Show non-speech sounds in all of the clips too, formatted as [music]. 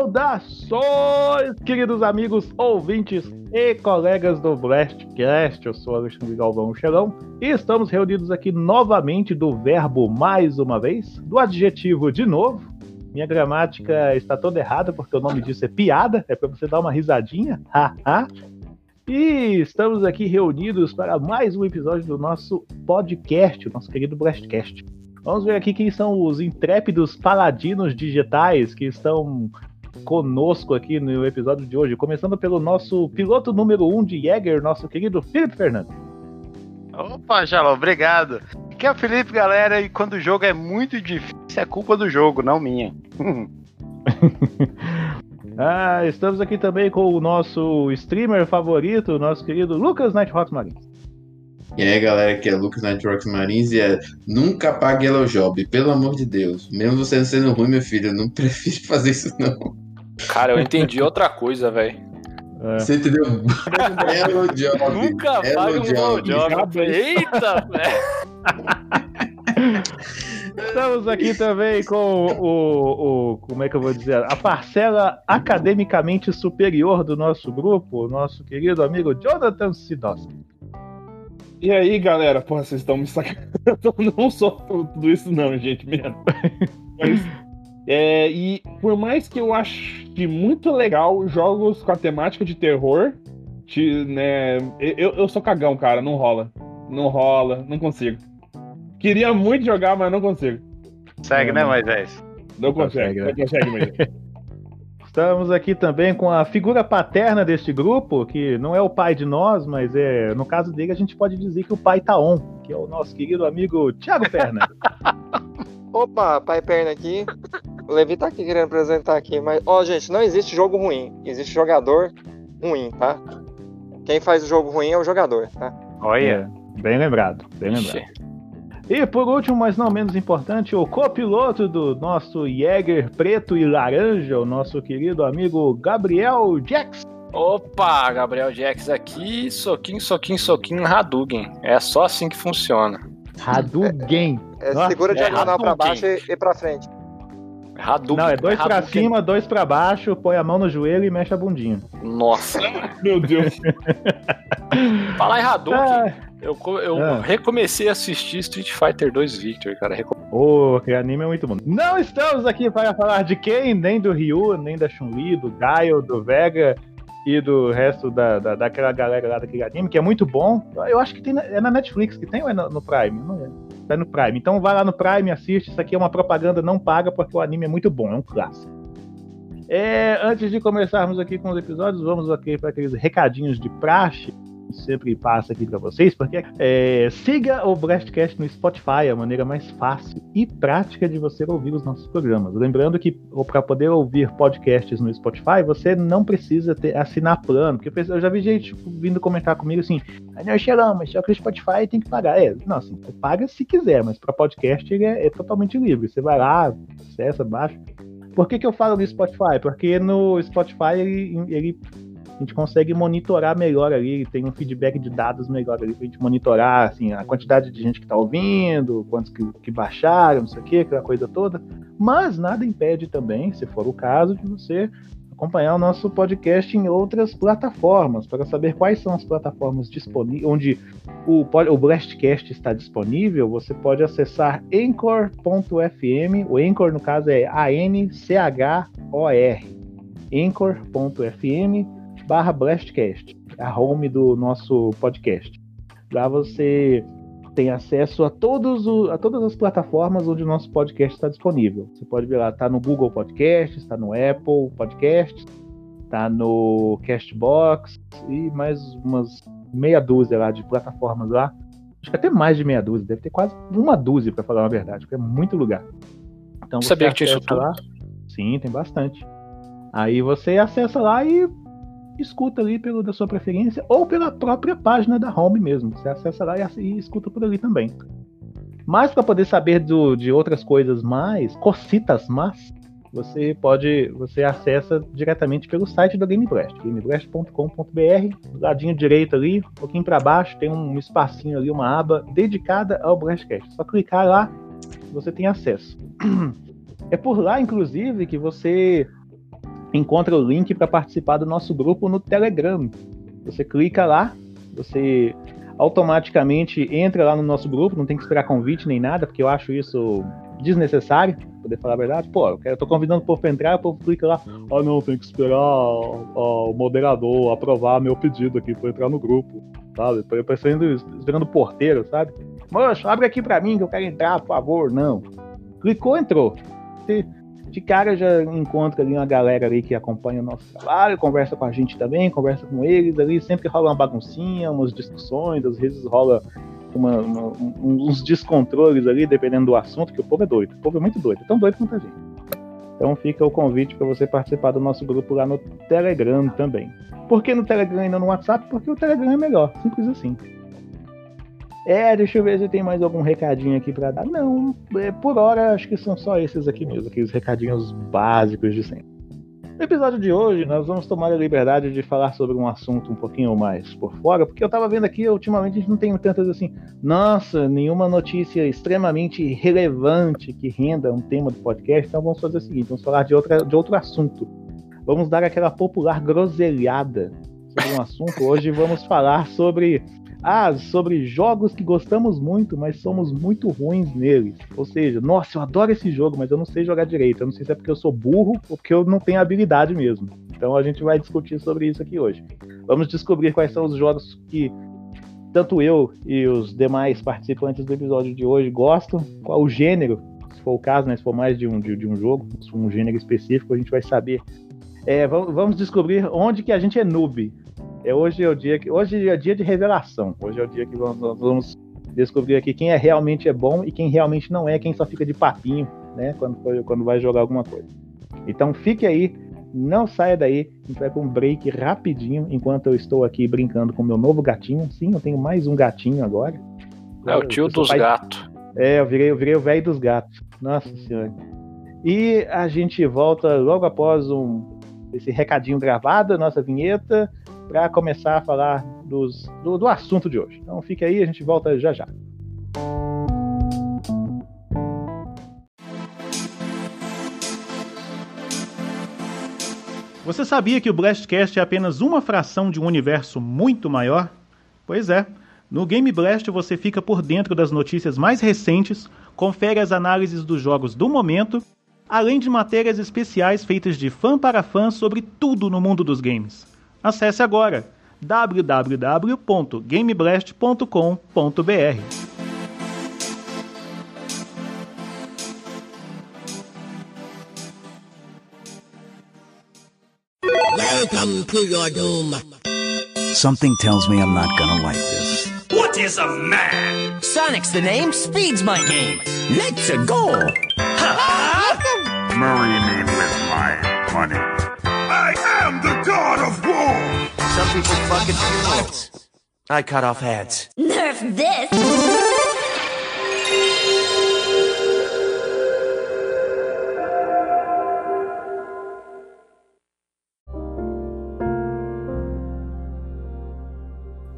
Saudações, queridos amigos, ouvintes e colegas do Blastcast. Eu sou Alexandre Galvão Chelão e estamos reunidos aqui novamente do verbo mais uma vez, do adjetivo de novo. Minha gramática está toda errada porque o nome disso é piada, é para você dar uma risadinha. e estamos aqui reunidos para mais um episódio do nosso podcast, o nosso querido Blastcast. Vamos ver aqui quem são os intrépidos paladinos digitais que estão conosco aqui no episódio de hoje. Começando pelo nosso piloto número 1 um de Jäger, nosso querido Felipe Fernandes. Opa, Jalão, obrigado. Aqui é o Felipe, galera, e quando o jogo é muito difícil, é culpa do jogo, não minha. [laughs] ah, estamos aqui também com o nosso streamer favorito, nosso querido Lucas Nighthawk Marins. E aí, galera, aqui é Lucas Nightrox Marins e é nunca pague Yellow Job, pelo amor de Deus. Mesmo você não sendo ruim, meu filho, eu não [laughs] prefiro fazer isso, não. Cara, eu entendi [laughs] outra coisa, velho. É. Você entendeu? [laughs] Hello Job. Nunca pague um Yellow Job. Eita, velho. [laughs] Estamos aqui também com o, o, como é que eu vou dizer, a parcela academicamente superior do nosso grupo, o nosso querido amigo Jonathan Sidoski. E aí, galera? Porra, vocês estão me sacanando. Eu não sou tudo isso, não, gente, mesmo. Mas, é, e por mais que eu ache muito legal jogos com a temática de terror, de, né, eu, eu sou cagão, cara, não rola. Não rola, não consigo. Queria muito jogar, mas não consigo. Segue, né, Moisés? Não consegue, não consegue mesmo. [laughs] Estamos aqui também com a figura paterna deste grupo, que não é o pai de nós, mas é no caso dele a gente pode dizer que o pai tá on, que é o nosso querido amigo Thiago Perna. [laughs] Opa, pai Perna aqui. O Levi tá aqui querendo apresentar aqui, mas ó, gente, não existe jogo ruim, existe jogador ruim, tá? Quem faz o jogo ruim é o jogador, tá? Olha, é, bem lembrado, bem lembrado. E por último, mas não menos importante, o copiloto do nosso Jäger preto e laranja, o nosso querido amigo Gabriel Jax. Opa, Gabriel Jax aqui, soquinho, soquinho, soquinho, Hadouken. É só assim que funciona. Hadouken. É, é segura diagonal é pra baixo e, e pra frente. Hadouken. Não, é dois é pra cima, dois pra baixo, põe a mão no joelho e mexe a bundinha. Nossa. [laughs] Meu Deus. Falar em Hadouken. Ah. Eu, eu ah. recomecei a assistir Street Fighter 2 Victor, cara. Ô, oh, que anime é muito bom. Não estamos aqui para falar de quem, nem do Ryu, nem da Chun-Li, do Gaio, do Vega e do resto da, da, daquela galera lá daquele anime, que é muito bom. Eu acho que tem na, é na Netflix que tem ou é no, no Prime? Não é. Tá no Prime. Então vai lá no Prime, assiste. Isso aqui é uma propaganda não paga, porque o anime é muito bom, é um clássico. É, antes de começarmos aqui com os episódios, vamos aqui para aqueles recadinhos de praxe sempre passa aqui para vocês, porque é, siga o Blastcast no Spotify, a maneira mais fácil e prática de você ouvir os nossos programas. Lembrando que para poder ouvir podcasts no Spotify, você não precisa ter, assinar plano, porque eu já vi gente vindo comentar comigo assim, não, Xerão, mas só que o Spotify tem que pagar. É, não, assim, paga se quiser, mas para podcast ele é, é totalmente livre. Você vai lá, acessa, baixa. Por que, que eu falo do Spotify? Porque no Spotify ele, ele a gente consegue monitorar melhor ali, tem um feedback de dados melhor ali pra gente monitorar, assim, a quantidade de gente que tá ouvindo, quantos que, que baixaram, não sei o que, aquela coisa toda. Mas nada impede também, se for o caso, de você acompanhar o nosso podcast em outras plataformas, para saber quais são as plataformas disponíveis, onde o, o Blastcast está disponível, você pode acessar anchor.fm, o Anchor no caso é A-N-C-H-O-R, anchor.fm barra Blastcast, a home do nosso podcast. Lá você tem acesso a, todos o, a todas as plataformas onde o nosso podcast está disponível. Você pode ver lá, está no Google Podcast, está no Apple Podcast, está no Castbox e mais umas meia dúzia lá de plataformas lá. Acho que até mais de meia dúzia, deve ter quase uma dúzia para falar a verdade, porque é muito lugar. Então, Sabia que tinha isso tudo? Lá. Sim, tem bastante. Aí você acessa lá e escuta ali pelo da sua preferência ou pela própria página da home mesmo. Você acessa lá e, e escuta por ali também. Mas para poder saber do, de outras coisas mais, cocitas mais, você pode, você acessa diretamente pelo site da GameBlast, gameblast.com.br, do ladinho direito ali, um pouquinho para baixo, tem um espacinho ali, uma aba dedicada ao Blastcast. Só clicar lá, você tem acesso. [clears throat] É por lá, inclusive, que você encontra o link para participar do nosso grupo no Telegram. Você clica lá, você automaticamente entra lá no nosso grupo, não tem que esperar convite nem nada, porque eu acho isso desnecessário, poder falar a verdade. Pô, eu, tô convidando o povo pra entrar, o povo clica lá, ah não, tem que esperar o moderador aprovar meu pedido aqui pra entrar no grupo, sabe? Parecendo esperando o porteiro, sabe? Moço, abre aqui pra mim que eu quero entrar, por favor. Não. Clicou, entrou. De cara já encontra ali uma galera ali que acompanha o nosso trabalho, conversa com a gente também, conversa com eles ali, sempre rola uma baguncinha, umas discussões, às vezes rola uma, uma, uns descontroles ali, dependendo do assunto, que o povo é doido. O povo é muito doido, é tão doido quanto a gente. Então fica o convite para você participar do nosso grupo lá no Telegram também. Por que no Telegram e não no WhatsApp? Porque o Telegram é melhor, simples assim. É, deixa eu ver se tem mais algum recadinho aqui para dar. Não, é, por hora acho que são só esses aqui mesmo, aqueles recadinhos básicos de sempre. No episódio de hoje, nós vamos tomar a liberdade de falar sobre um assunto um pouquinho mais por fora, porque eu tava vendo aqui, ultimamente a gente não tem tantas assim, nossa, nenhuma notícia extremamente relevante que renda um tema do podcast, então vamos fazer o seguinte, vamos falar de, outra, de outro assunto. Vamos dar aquela popular groselhada sobre um assunto. Hoje vamos falar sobre ah, sobre jogos que gostamos muito, mas somos muito ruins neles. Ou seja, nossa, eu adoro esse jogo, mas eu não sei jogar direito. Eu não sei se é porque eu sou burro ou porque eu não tenho habilidade mesmo. Então a gente vai discutir sobre isso aqui hoje. Vamos descobrir quais são os jogos que tanto eu e os demais participantes do episódio de hoje gostam, qual o gênero, se for o caso, né, se for mais de um, de, de um jogo, se for um gênero específico, a gente vai saber. É, vamos descobrir onde que a gente é noob, é, hoje é o dia que. Hoje é dia de revelação. Hoje é o dia que vamos, vamos descobrir aqui quem é realmente é bom e quem realmente não é, quem só fica de papinho, né? Quando, for, quando vai jogar alguma coisa. Então fique aí, não saia daí. A gente vai com um break rapidinho enquanto eu estou aqui brincando com meu novo gatinho. Sim, eu tenho mais um gatinho agora. É o tio dos gatos. É, eu virei, eu virei o velho dos gatos. Nossa senhora. E a gente volta logo após um, esse recadinho gravado, nossa vinheta para começar a falar dos, do, do assunto de hoje. Então fique aí, a gente volta já já. Você sabia que o Blastcast é apenas uma fração de um universo muito maior? Pois é. No Game Blast você fica por dentro das notícias mais recentes, confere as análises dos jogos do momento, além de matérias especiais feitas de fã para fã sobre tudo no mundo dos games. Acesse agora www.gameblast.com.br. Welcome to your doom. Something tells me I'm not gonna like this. What is a man? Sonic's the name, speed's my game. Let's go. Marry me with my money. I am the god of war! Some people fucking funerals. I cut off heads. Nerf this!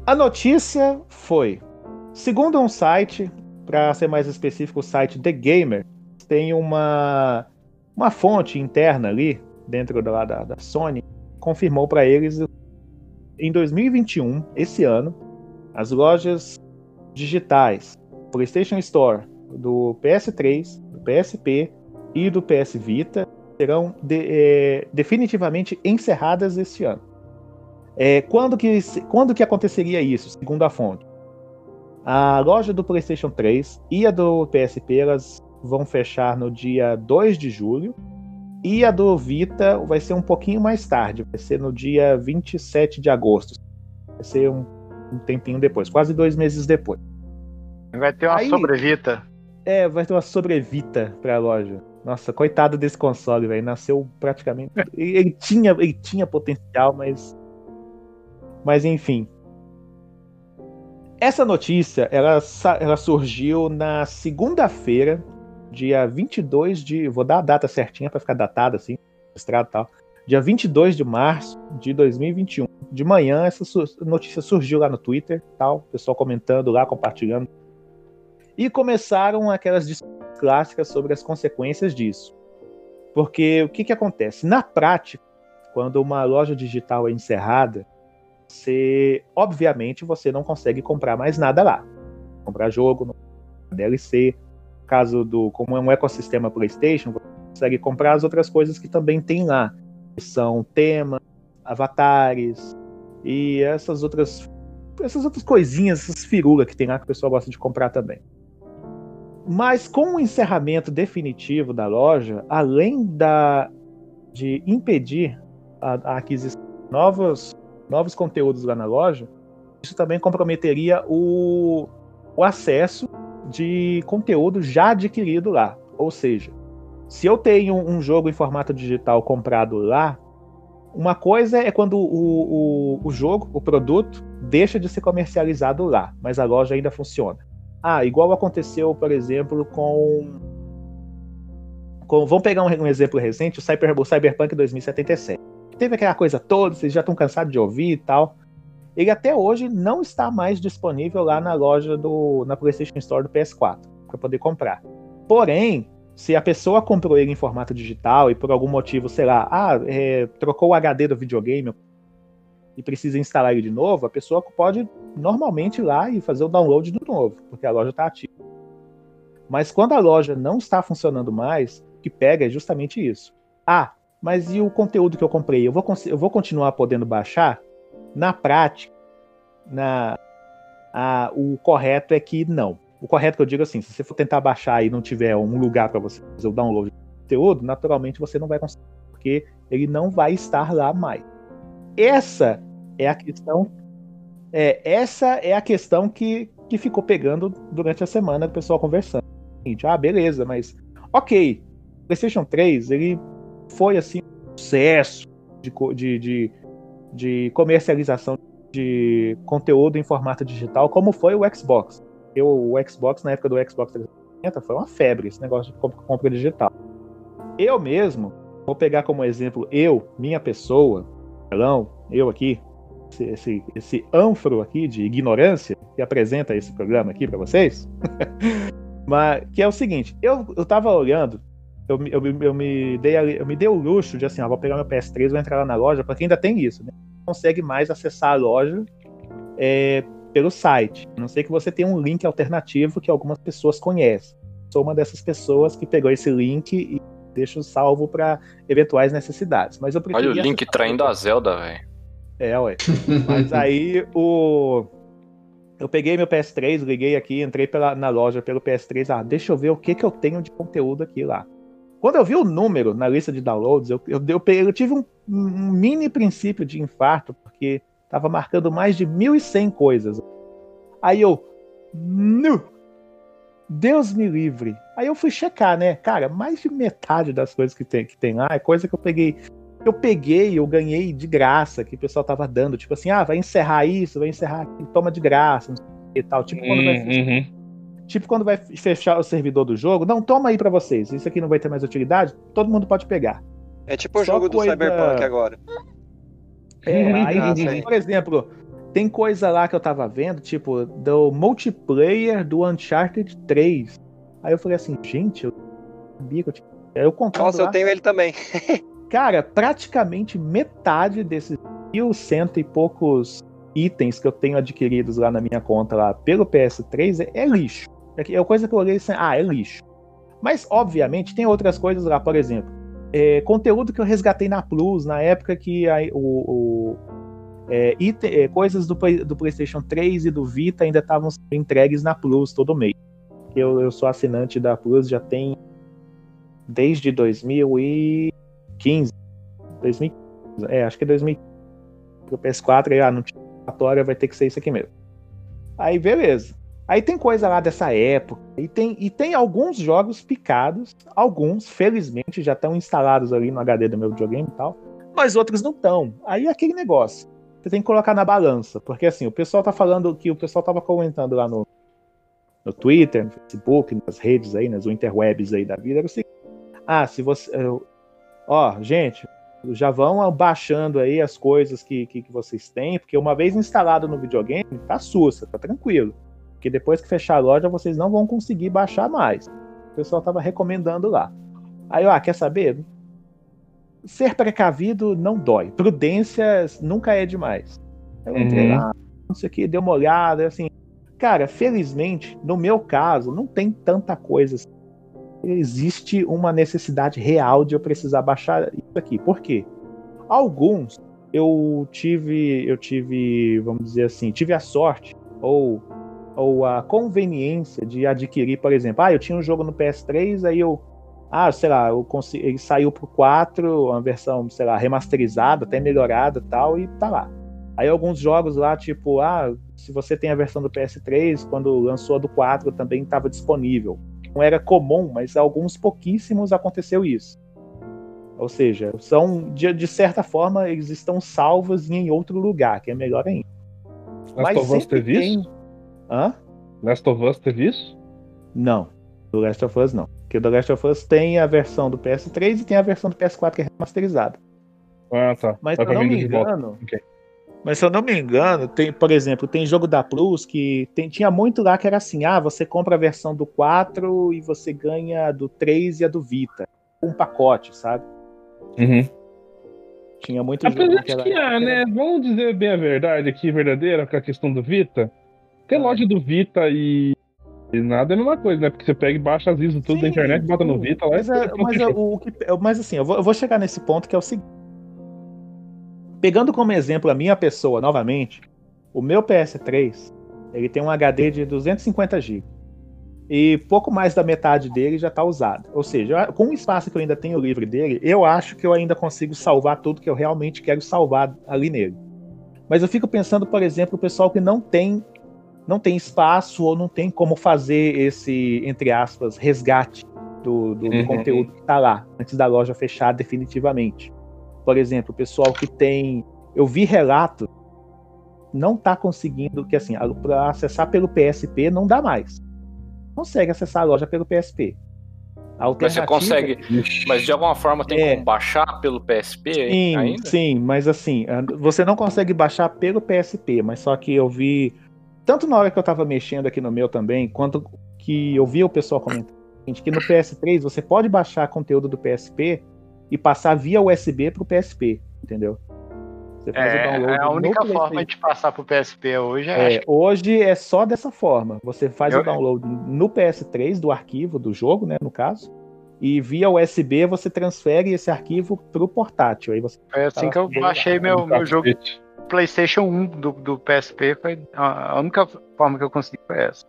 A notícia foi: segundo um site, para ser mais específico, o site The Gamer, tem uma, uma fonte interna ali, dentro da, da, da Sony, confirmou para eles em 2021, esse ano, as lojas digitais PlayStation Store do PS3, do PSP e do PS Vita serão de, é, definitivamente encerradas este ano. É, quando, que, quando que aconteceria isso, segundo a fonte? A loja do PlayStation 3 e a do PSP elas vão fechar no dia 2 de julho e a do Vita vai ser um pouquinho mais tarde, vai ser no dia 27 de agosto. Vai ser um, um tempinho depois, quase dois meses depois. Vai ter uma Aí, sobrevita. É, vai ter uma sobrevita pra loja. Nossa, coitado desse console, velho. Nasceu praticamente. [laughs] ele, ele, tinha, ele tinha potencial, mas. Mas enfim. Essa notícia, ela, ela surgiu na segunda-feira, dia 22 de. Vou dar a data certinha para ficar datada assim, registrado e tal. Dia 22 de março de 2021. De manhã, essa notícia surgiu lá no Twitter, tal, pessoal comentando lá, compartilhando. E começaram aquelas discussões clássicas sobre as consequências disso. Porque o que, que acontece? Na prática, quando uma loja digital é encerrada, você, obviamente, você não consegue comprar mais nada lá. Comprar jogo, DLC. Caso do, como é um ecossistema PlayStation, você consegue comprar as outras coisas que também tem lá, que são temas, avatares e essas outras essas outras coisinhas, essas firulas que tem lá que o pessoal gosta de comprar também. Mas com o encerramento definitivo da loja, além da, de impedir a, a aquisição de novos, novos conteúdos lá na loja, isso também comprometeria o, o acesso de conteúdo já adquirido lá. Ou seja, se eu tenho um jogo em formato digital comprado lá, uma coisa é quando o, o, o jogo, o produto, deixa de ser comercializado lá, mas a loja ainda funciona. Ah, igual aconteceu, por exemplo, com. com vamos pegar um, um exemplo recente, o, Cyber, o Cyberpunk 2077. Teve aquela coisa toda, vocês já estão cansados de ouvir e tal. Ele até hoje não está mais disponível lá na loja do. na PlayStation Store do PS4 para poder comprar. Porém, se a pessoa comprou ele em formato digital e por algum motivo, sei lá, ah, é, trocou o HD do videogame e precisa instalar ele de novo, a pessoa pode normalmente ir lá e fazer o download de novo, porque a loja está ativa. Mas quando a loja não está funcionando mais, o que pega é justamente isso. Ah, mas e o conteúdo que eu comprei? Eu vou, eu vou continuar podendo baixar? Na prática, na, a, o correto é que não. O correto que eu digo é assim, se você for tentar baixar e não tiver um lugar para você fazer o download do conteúdo, naturalmente você não vai conseguir, porque ele não vai estar lá mais. Essa é a questão. É, essa é a questão que, que ficou pegando durante a semana o pessoal conversando. Ah, beleza, mas ok. PlayStation 3 ele foi assim um sucesso de, de, de, de comercialização de conteúdo em formato digital, como foi o Xbox eu, o Xbox, na época do Xbox 360, foi uma febre esse negócio de compra digital. Eu mesmo, vou pegar como exemplo eu, minha pessoa, eu aqui, esse, esse, esse ânforo aqui de ignorância que apresenta esse programa aqui para vocês, [laughs] mas que é o seguinte, eu, eu tava olhando, eu, eu, eu, me dei, eu me dei o luxo de assim, ó, vou pegar meu PS3, vou entrar lá na loja, porque ainda tem isso, né? Não consegue mais acessar a loja é, pelo site. A não sei que você tenha um link alternativo que algumas pessoas conhecem. Sou uma dessas pessoas que pegou esse link e deixo salvo para eventuais necessidades. Mas eu Olha o link traindo a Zelda, velho. É, ué. Mas aí o eu peguei meu PS3, liguei aqui, entrei pela, na loja pelo PS3. Ah, deixa eu ver o que, que eu tenho de conteúdo aqui lá. Quando eu vi o número na lista de downloads, eu, eu, eu, eu tive um, um, mini princípio de infarto, porque Tava marcando mais de 1.100 coisas. Aí eu, nu! Deus me livre. Aí eu fui checar, né? Cara, mais de metade das coisas que tem, que tem lá é coisa que eu peguei. Eu peguei, eu ganhei de graça, que o pessoal tava dando. Tipo assim, ah, vai encerrar isso, vai encerrar aqui, toma de graça, e tal. Tipo quando, vai, uhum. Tipo quando vai fechar o servidor do jogo, não, toma aí para vocês. Isso aqui não vai ter mais utilidade, todo mundo pode pegar. É tipo o jogo coisa... do Cyberpunk agora. É, aí, ah, por exemplo, tem coisa lá que eu tava vendo, tipo, do multiplayer do Uncharted 3. Aí eu falei assim, gente, eu sabia que eu tinha. Eu Nossa, lá, eu tenho ele também. [laughs] cara, praticamente metade desses mil cento e poucos itens que eu tenho adquiridos lá na minha conta lá pelo PS3 é, é lixo. É, é coisa que eu olhei assim, ah, é lixo. Mas, obviamente, tem outras coisas lá, por exemplo é, conteúdo que eu resgatei na Plus, na época que a, o, o é, é, coisas do, do, PlayStation 3 e do Vita ainda estavam entregues na Plus todo mês. Eu, eu sou assinante da Plus já tem desde 2015. 2015 é, acho que é 2015. O PS4, ah, não tinha vai ter que ser isso aqui mesmo. Aí, beleza. Aí tem coisa lá dessa época. E tem, e tem alguns jogos picados. Alguns, felizmente, já estão instalados ali no HD do meu videogame e tal. Mas outros não estão. Aí é aquele negócio. Você tem que colocar na balança. Porque assim, o pessoal tá falando que o pessoal tava comentando lá no, no Twitter, no Facebook, nas redes aí, nas interwebs aí da vida. Era o seguinte, ah, se você. Ó, gente, já vão baixando aí as coisas que, que, que vocês têm, porque uma vez instalado no videogame, tá sussa, tá tranquilo. Porque depois que fechar a loja, vocês não vão conseguir baixar mais. O pessoal tava recomendando lá. Aí, ó, ah, quer saber? ser precavido não dói. Prudência nunca é demais. Eu entrei Uhum. lá, não sei o que, dei uma olhada, assim. Cara, felizmente, no meu caso, não tem tanta coisa assim. Existe uma necessidade real de eu precisar baixar isso aqui. Por quê? Alguns eu tive, eu tive, vamos dizer assim, tive a sorte ou, ou a conveniência de adquirir, por exemplo, ah, eu tinha um jogo no PS3, aí eu, ah, sei lá, eu consegui, ele saiu pro 4, uma versão, sei lá, remasterizada, até melhorada e tal, e tá lá. Aí alguns jogos lá, tipo, ah, se você tem a versão do PS3, quando lançou a do 4 também estava disponível. Não era comum, mas alguns pouquíssimos aconteceu isso. Ou seja, são de, de certa forma eles estão salvos em outro lugar, que é melhor ainda. Last of Us sempre teve tem- isso? Hã? Last of Us teve isso? Não. Do Last of Us não. Porque do Last of Us tem a versão do PS3 e tem a versão do PS4 que é remasterizada. Ah, tá. Mas Tá se eu não me engano. Mas se eu não me engano, tem, por exemplo, tem jogo da Plus que tem- tinha muito lá que era assim: ah, você compra a versão do 4 e você ganha a do 3 e a do Vita. Um pacote, sabe? Uhum. Tinha muito jogo Apesar que de era. que há, né? Vamos dizer bem a verdade aqui, verdadeira, com a questão do Vita. Ter loja do Vita e, e nada é a mesma coisa, né? Porque você pega e baixa as ISO tudo da internet, bota no Vita lá Mas, e é- mas, é o que- mas assim, eu vou, eu vou chegar nesse ponto que é o seguinte. Pegando como exemplo a minha pessoa novamente, o meu PS3 ele tem um HD de 250 GB. E pouco mais da metade dele já está usado. Ou seja, com o espaço que eu ainda tenho livre dele, eu acho que eu ainda consigo salvar tudo que eu realmente quero salvar ali nele. Mas eu fico pensando, por exemplo, o pessoal que não tem não tem espaço ou não tem como fazer esse, entre aspas, resgate do, do- do Uhum. conteúdo que está lá, antes da loja fechar definitivamente. Por exemplo, o pessoal que tem. Eu vi relato, não está conseguindo, que assim, para acessar pelo PSP não dá mais. Consegue acessar a loja pelo PSP. A Mas você consegue. Mas de alguma forma tem É. como baixar pelo PSP Sim, ainda? sim, mas assim, você não consegue baixar pelo PSP, mas só que eu vi, tanto na hora que eu tava mexendo aqui no meu também, quanto que eu vi o pessoal comentando, gente, que no PS3 você pode baixar conteúdo do PSP e passar via USB pro PSP, entendeu? Você faz o É, download é a única forma de passar pro PSP hoje é, É, que- hoje é só dessa forma. Você faz Eu- o download no PS3 do arquivo do jogo, né, no caso, e via USB você transfere esse arquivo pro portátil. Aí você foi assim que eu baixei meu, meu jogo PlayStation 1 do, do PSP. Foi a única forma que eu consegui foi essa.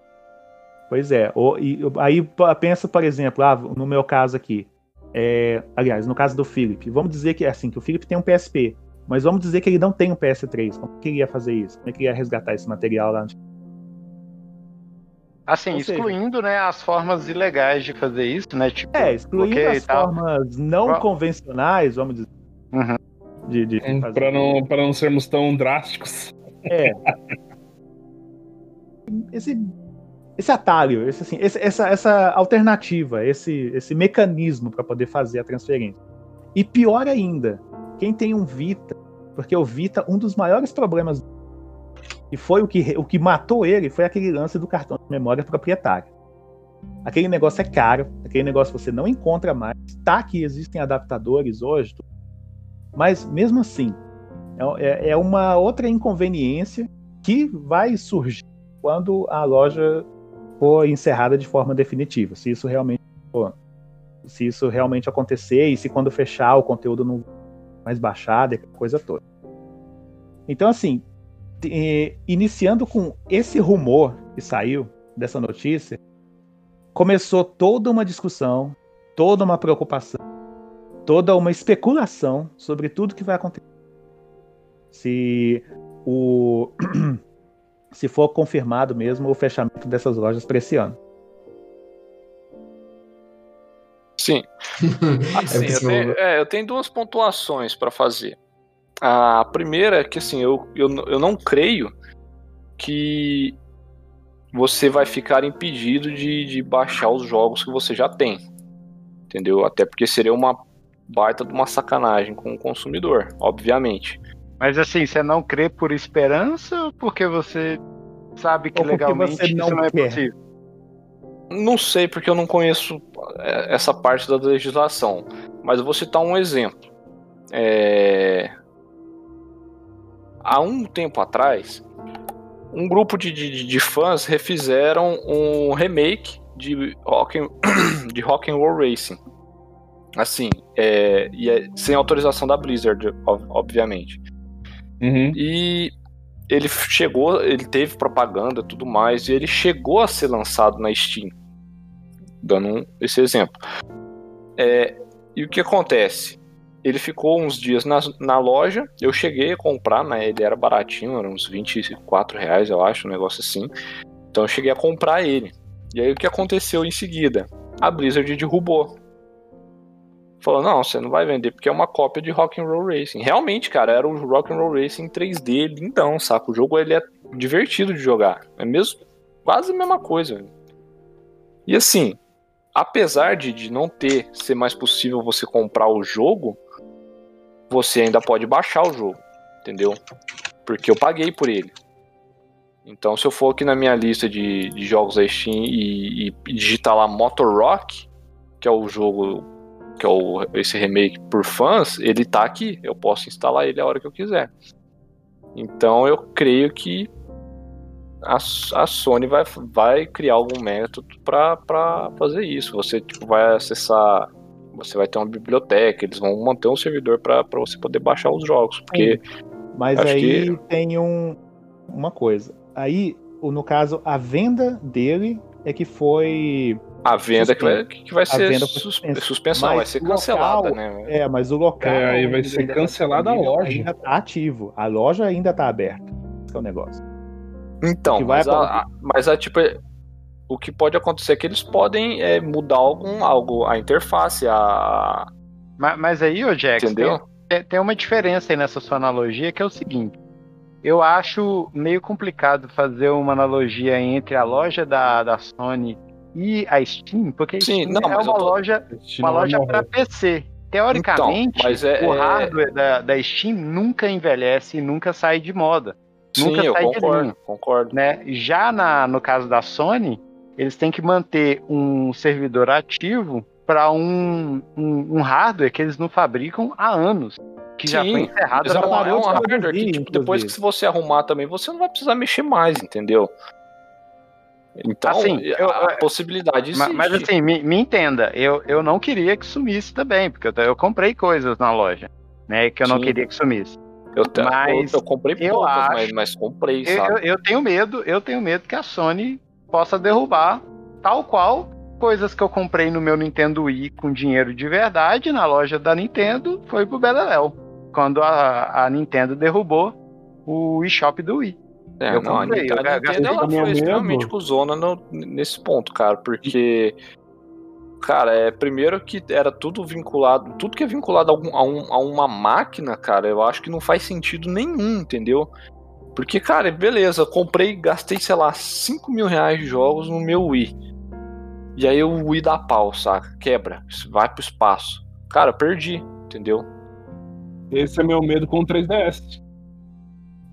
Pois é. E, aí pensa, por exemplo, ah, no meu caso aqui. é, aliás, no caso do Philip, vamos dizer que é assim, que o Philip tem um PSP, mas vamos dizer que ele não tem um PS3. Como que ele ia fazer isso? Como é que ele ia resgatar esse material lá? Assim, Ou seja- excluindo né, as formas ilegais de fazer isso, né? Tipo, É, excluindo as formas não convencionais, vamos dizer. Uhum. De, de fazer. Pra não, pra não sermos tão drásticos. É. Esse, esse atalho, esse, assim, esse- essa, essa alternativa, esse, esse mecanismo para poder fazer a transferência. E pior ainda, quem tem um Vita, porque o Vita, um dos maiores problemas e foi o que, o que matou ele foi aquele lance do cartão de memória proprietário. Aquele negócio é caro, aquele negócio você não encontra mais. Tá que existem adaptadores hoje, mas mesmo assim, é, é- é uma outra inconveniência que vai surgir quando a loja for encerrada de forma definitiva. Se isso realmente for, se isso realmente acontecer e se quando fechar o conteúdo não mais baixado, coisa toda. Então, assim, eh, iniciando com esse rumor que saiu dessa notícia, começou toda uma discussão, toda uma preocupação, toda uma especulação sobre tudo que vai acontecer. Se o [clears throat] se for confirmado mesmo o fechamento dessas lojas para esse ano. Sim. [laughs] Assim, eu, tenho, é, eu tenho duas pontuações para fazer. A primeira é que assim, eu, eu, eu não creio que você vai ficar impedido de, de baixar os jogos que você já tem. Entendeu? Até porque seria uma baita de uma sacanagem com o consumidor, obviamente. Mas assim, você não crê por esperança ou porque você sabe que legalmente você não isso não é quer? possível? Não sei porque eu não conheço é, essa parte da legislação, mas eu vou citar um exemplo. é... há um tempo atrás, um grupo de, de, de fãs refizeram um remake de Rock, and, [coughs] de rock and Roll Racing. Assim, é, e é, sem autorização da Blizzard, obviamente. Uhum. E ele chegou, ele teve propaganda e tudo mais, e ele chegou a ser lançado na Steam. Dando um, esse exemplo. É, e o que acontece? Ele ficou uns dias na, na loja, eu cheguei a comprar, né? Ele era baratinho, era uns 24 reais, eu acho, um negócio assim. Então eu cheguei a comprar ele. E aí o que aconteceu em seguida? A Blizzard derrubou. Falou, não, você não vai vender porque é uma cópia de Rock'n'Roll Racing. Realmente, cara, era o Rock'n'Roll Racing 3D lindão, saca? O jogo ele é divertido de jogar. É mesmo quase a mesma coisa. E assim, apesar de, de não ter ser mais possível você comprar o jogo, você ainda pode baixar o jogo, entendeu? Porque eu paguei por ele. Então, se eu for aqui na minha lista de, de jogos da Steam e, e digitar lá Motor Rock, que é o jogo, que é o, esse remake por fãs, ele tá aqui. Eu posso instalar ele a hora que eu quiser. Então, eu creio que a, a Sony vai, vai criar algum método para fazer isso. Você tipo, vai acessar você vai ter uma biblioteca, eles vão manter um servidor para você poder baixar os jogos. Porque. Mas aí que... tem um, uma coisa. Aí, no caso, a venda dele é que foi. A venda que vai, que vai ser suspensa. suspensão, vai ser cancelada, local, né? É, mas o local. É, aí vai ser cancelada a loja. Ainda tá ativo. A loja ainda tá aberta. Esse é o negócio. Então, mas, a, a, mas a, tipo, o que pode acontecer é que eles podem é, mudar algum algo, a interface, a. Mas, mas aí, ô Jack, Entendeu? Tem, tem uma diferença aí nessa sua analogia que é o seguinte. Eu acho meio complicado fazer uma analogia entre a loja da, da Sony e a Steam, porque Sim, Steam não, é uma tô... loja, uma loja para PC. Teoricamente, então, é, o é- hardware da, da Steam nunca envelhece e nunca sai de moda. Sim, nunca eu sai concordo, de linha, concordo. né? Já na, no caso da Sony, eles têm que manter um servidor ativo para um, um, um, hardware que eles não fabricam há anos. Que Sim, já foi encerrado. É um, é um hardware que tipo, depois que você arrumar também, você não vai precisar mexer mais, entendeu? Então, assim, a, eu, a possibilidade existe. Mas, mas assim, me, me, entenda, eu, eu não queria que sumisse também, porque eu, eu comprei coisas na loja, né, que eu não queria que sumisse. Eu, mas eu, eu comprei eu poucas, acho, mas, mas comprei, eu, sabe? Eu, tenho medo, eu tenho medo que a Sony possa derrubar, tal qual coisas que eu comprei no meu Nintendo Wii com dinheiro de verdade na loja da Nintendo foi pro Beleléu, quando a, a Nintendo derrubou o eShop do Wii. É, eu não, comprei, a Nintendo, eu a Nintendo ela foi extremamente cuzona no, nesse ponto, cara, porque cara, é primeiro que era tudo vinculado, tudo que é vinculado a, um, a, um, a, uma máquina, cara, eu acho que não faz sentido nenhum, entendeu? Porque, cara, beleza, comprei, gastei, sei lá, 5 mil reais de jogos no meu Wii. E aí o Wii dá pau, saca? Quebra, vai pro espaço. Cara, perdi, entendeu? Esse é meu medo com o 3DS.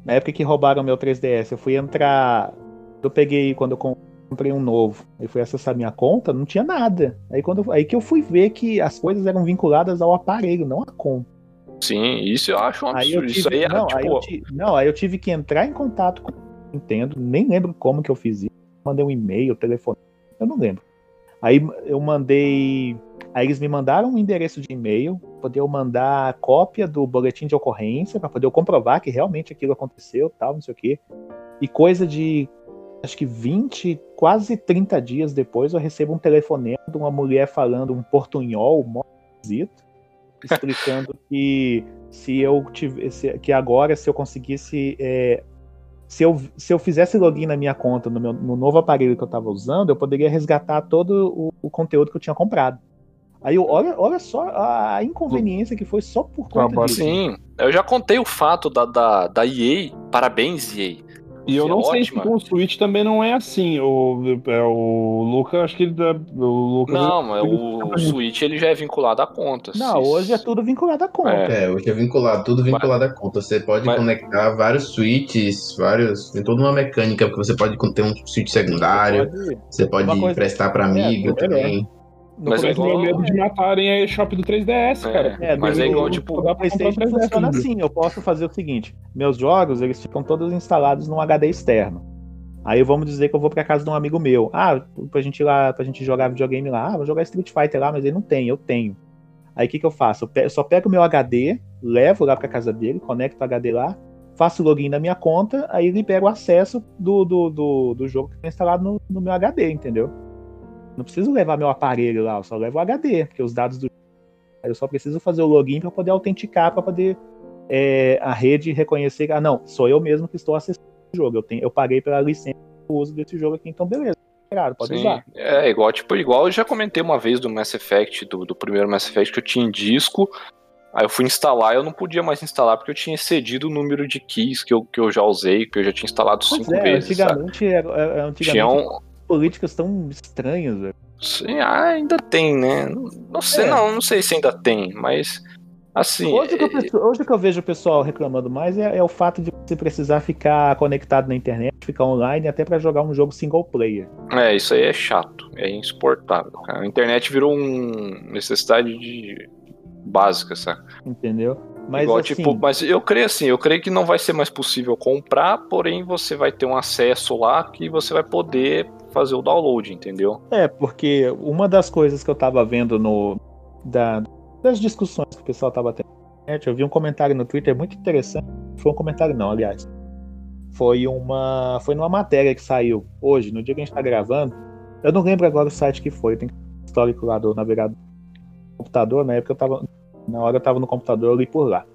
Na época que roubaram meu 3DS, eu fui entrar. Eu peguei quando eu comprei um novo. Aí fui acessar minha conta, não tinha nada. Aí, quando, aí que eu fui ver que as coisas eram vinculadas ao aparelho, não à conta. Sim, isso eu acho um absurdo. Aí tive, isso aí é não, tipo. Aí eu tive, não, aí eu tive que entrar em contato com o Nintendo. Nem lembro como que eu fiz isso. Mandei um e-mail, telefone. Eu não lembro. Aí eu mandei. Aí eles me mandaram um endereço de e-mail, poder eu mandar cópia do boletim de ocorrência, para poder eu comprovar que realmente aquilo aconteceu, tal, não sei o quê. E coisa de acho que 20, quase 30 dias depois, eu recebo um telefonema de uma mulher falando um portunhol mó esquisito, [laughs] explicando que se eu tivesse, que agora se eu conseguisse é, se eu, se eu fizesse login na minha conta, no, meu, no novo aparelho que eu estava usando, eu poderia resgatar todo o, o, conteúdo que eu tinha comprado. Aí eu, olha, olha só a inconveniência que foi só por conta disso. Sim, eu já contei o fato da, da, da EA, parabéns EA, e eu é não ótima. sei se com o Switch também não é assim. O, é, o Luca, acho que ele. O Luca, não, mas o, o Switch ele já é vinculado à conta. Não, hoje é tudo vinculado à conta. É, hoje é vinculado, tudo vinculado mas, à conta. Você pode mas, conectar vários switches, vários. Tem toda uma mecânica, porque você pode ter um switch secundário, você pode, você pode emprestar para amigo é, também. Mas é igual... medo de matarem a eShop do 3DS, é, cara. É, mas é igual, tipo, a PlayStation funciona assim. Eu posso fazer o seguinte: meus jogos, eles ficam todos instalados num HD externo. Aí vamos dizer que eu vou pra casa de um amigo meu. Ah, pra gente ir lá, pra gente jogar videogame lá. Ah, vou jogar Street Fighter lá, mas ele não tem, eu tenho. Aí o que, que eu faço? Eu só pego o meu HD, levo lá pra casa dele, conecto o HD lá, faço o login da minha conta, aí libero o acesso do, do, do, do jogo que está instalado no, no meu HD, entendeu? Não preciso levar meu aparelho lá, eu só levo o HD, porque os dados do eu só preciso fazer o login para poder autenticar, para poder é, a rede reconhecer, ah, não, sou eu mesmo que estou acessando o jogo. Eu, tenho, eu paguei pela licença do uso desse jogo aqui, então beleza. Claro, pode Sim, usar. É igual, tipo, igual eu já comentei uma vez do Mass Effect, do, do primeiro Mass Effect, que eu tinha em disco, Aí eu fui instalar, eu não podia mais instalar porque eu tinha excedido o número de keys que eu, que eu já usei, que eu já tinha instalado pois cinco é, vezes. Antigamente, era, antigamente tinha um... políticas tão estranhas, velho. Sim, ah, ainda tem, né? Não, sei, é. não, não sei se ainda tem, mas assim. Hoje, que eu, é, hoje que eu vejo o pessoal reclamando mais é, é, o fato de você precisar ficar conectado na internet, ficar online, até para jogar um jogo single player. É, isso aí é chato, é insuportável. A internet virou uma necessidade de básica, saca? Entendeu? Mas, Igual, assim... tipo, mas eu creio assim, eu creio que não vai ser mais possível comprar, porém você vai ter um acesso lá que você vai poder fazer o download, entendeu? É, porque uma das coisas que eu tava vendo no da, das discussões que o pessoal tava tendo, eu vi um comentário no Twitter muito interessante. Foi um comentário não, aliás. Foi uma foi numa matéria que saiu hoje, no dia que a gente tá gravando. Eu não lembro agora o site que foi, tem histórico lá do navegador computador, na época eu tava. Na hora eu tava no computador, eu li por lá.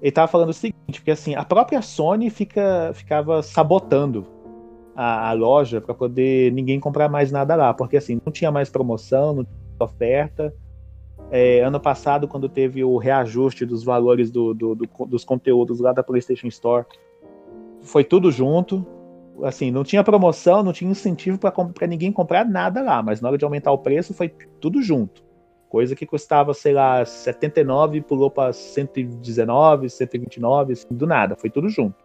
Ele tava falando o seguinte, porque assim, a própria Sony fica, ficava sabotando a, a loja para poder ninguém comprar mais nada lá, porque assim, não tinha mais promoção, não tinha oferta. É, ano passado, quando teve o reajuste dos valores do, do, do, dos conteúdos lá da PlayStation Store, foi tudo junto. Assim, não tinha promoção, não tinha incentivo para ninguém comprar nada lá, mas na hora de aumentar o preço foi tudo junto. Coisa que custava, sei lá, 79 pulou para 119, 129, assim, do nada, foi tudo junto.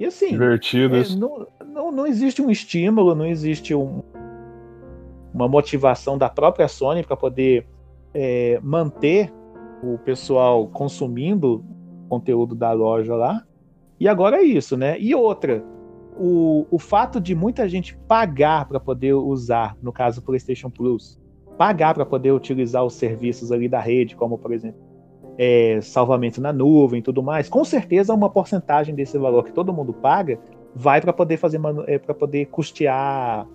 E assim, Divertidos. É, não, não, não existe um estímulo, não existe um, uma motivação da própria Sony para poder é, manter o pessoal consumindo conteúdo da loja lá. E agora é isso, né? E outra, o, o fato de muita gente pagar para poder usar, no caso PlayStation Plus, pagar para poder utilizar os serviços ali da rede, como por exemplo é, salvamento na nuvem e tudo mais, com certeza uma porcentagem desse valor que todo mundo paga vai para poder fazer é, para poder custear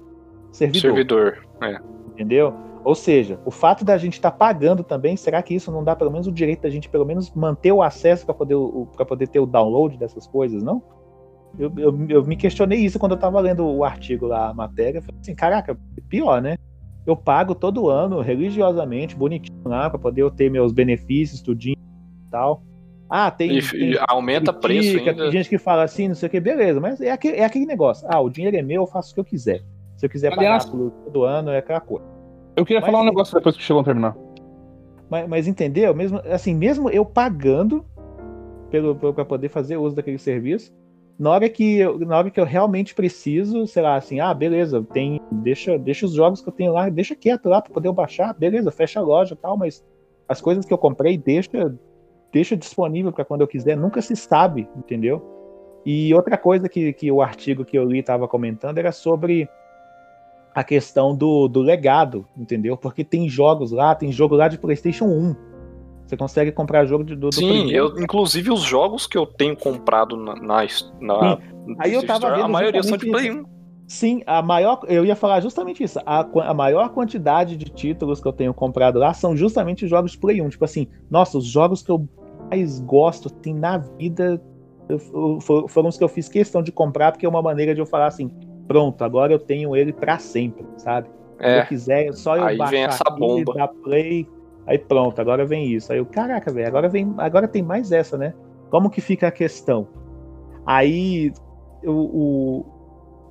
servidor. Servidor, é. Entendeu? Ou seja, o fato da gente estar tá pagando também, será que isso não dá pelo menos o direito da gente pelo menos manter o acesso para poder, para poder ter o download dessas coisas, não? Eu, eu, eu me questionei isso quando eu estava lendo o artigo lá, a matéria. Falei assim, caraca, pior, né? Eu pago todo ano, religiosamente, bonitinho lá, para poder ter meus benefícios, tudinho e tal. Ah, tem. E, tem aumenta preço ainda. Tem gente que fala assim, não sei o que, beleza, mas é aquele, é aquele negócio. Ah, o dinheiro é meu, eu faço o que eu quiser. Se eu quiser Aliás, pagar por, todo ano, é aquela coisa. Eu queria mas, falar um negócio depois que o Chilão terminar. Mas, mas entendeu? Mesmo, assim, mesmo eu pagando para poder fazer uso daquele serviço, na hora que eu, na hora que eu realmente preciso, sei lá, assim, ah, beleza, tem, deixa, deixa os jogos que eu tenho lá, deixa quieto lá para poder eu baixar, beleza, fecha a loja, tal, mas as coisas que eu comprei deixa deixa disponível para quando eu quiser, nunca se sabe, entendeu? E outra coisa que, que o artigo que eu li estava comentando era sobre a questão do, do legado, entendeu? Porque tem jogos lá, tem jogo lá de PlayStation 1 você consegue comprar jogo de, do, do Sim, primeiro. eu, inclusive os jogos que eu tenho comprado na. na, na Aí eu tava vendo a maioria são de Play 1. Sim, a maior, eu ia falar justamente isso. A, a maior quantidade de títulos que eu tenho comprado lá são justamente jogos de Play 1. Tipo assim, nossa, os jogos que eu mais gosto assim, na vida foram os que eu fiz questão de comprar, porque é uma maneira de eu falar assim: pronto, agora eu tenho ele para sempre, sabe? É. Se eu quiser, só eu baixar essa bomba. dar play, Aí pronto, agora vem isso. Aí eu, caraca, velho, agora vem, agora tem mais essa, né? Como que fica a questão? Aí o, o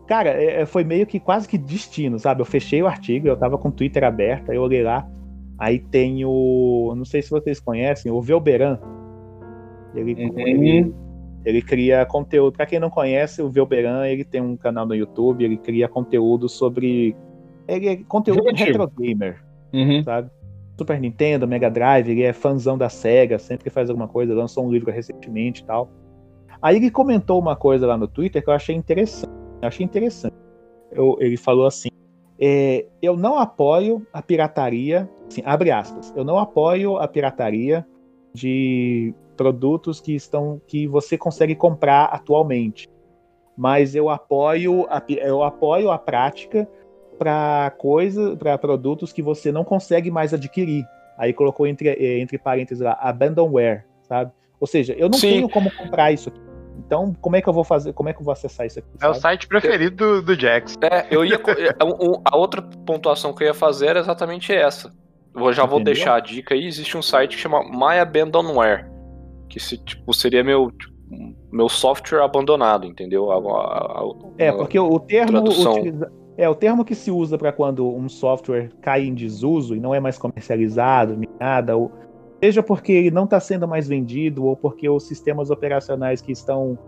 cara, é, é, foi meio que quase que destino, sabe? Eu fechei o artigo, eu tava com o Twitter aberto, aí eu olhei lá, aí tem o, não sei se vocês conhecem, o Velberan. Ele, uhum. ele, ele cria conteúdo. Para quem não conhece, o Velberan, ele tem um canal no YouTube, ele cria conteúdo sobre ele é conteúdo retro gamer, uhum. sabe? Super Nintendo, Mega Drive, ele é fãzão da SEGA, sempre que faz alguma coisa, lançou um livro recentemente e tal. Aí ele comentou uma coisa lá no Twitter que eu achei interessante. Eu achei interessante. Eu, ele falou assim: é, eu não apoio a pirataria, assim, abre aspas, eu não apoio a pirataria de produtos que estão que você consegue comprar atualmente. Mas eu apoio a, eu apoio a prática para coisa, para produtos que você não consegue mais adquirir. Aí colocou entre, eh, entre parênteses lá, abandonware, sabe? Ou seja, eu não Sim. tenho como comprar isso aqui. Então, como é que eu vou fazer? Como é que eu vou acessar isso aqui? É o site preferido do, do Jax. É, eu ia. a outra pontuação que eu ia fazer era exatamente essa. Eu já vou deixar a dica aí. Existe um site que chama My Abandonware. Que se, tipo, seria meu, tipo, meu software abandonado, entendeu? A, a, a, é, porque o termo. Utiliza, é, o termo que se usa para quando um software cai em desuso e não é mais comercializado, nem nada, ou, seja porque ele não está sendo mais vendido, ou porque os sistemas operacionais que estão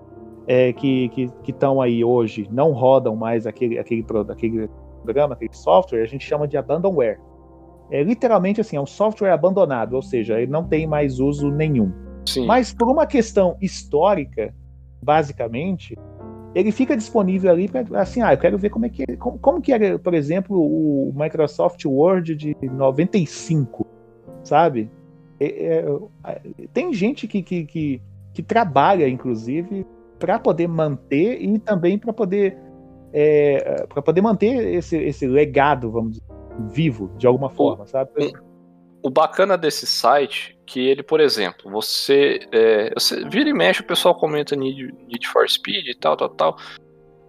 é, que estão aí hoje não rodam mais aquele, aquele, aquele programa, aquele software, a gente chama de abandonware. É literalmente assim, é um software abandonado, ou seja, ele não tem mais uso nenhum. Sim. Mas por uma questão histórica, basicamente, ele fica disponível ali para assim, ah, eu quero ver como é que como, como que era, por exemplo, o Microsoft Word de 95, sabe? É, é, tem gente que, que, que, que trabalha, inclusive, para poder manter e também para poder é, para poder manter esse, esse legado, vamos dizer vivo de alguma forma, sabe? O bacana desse site que ele, por exemplo, você, é, você vira e mexe, o pessoal comenta Need, Need for Speed e tal, tal, tal.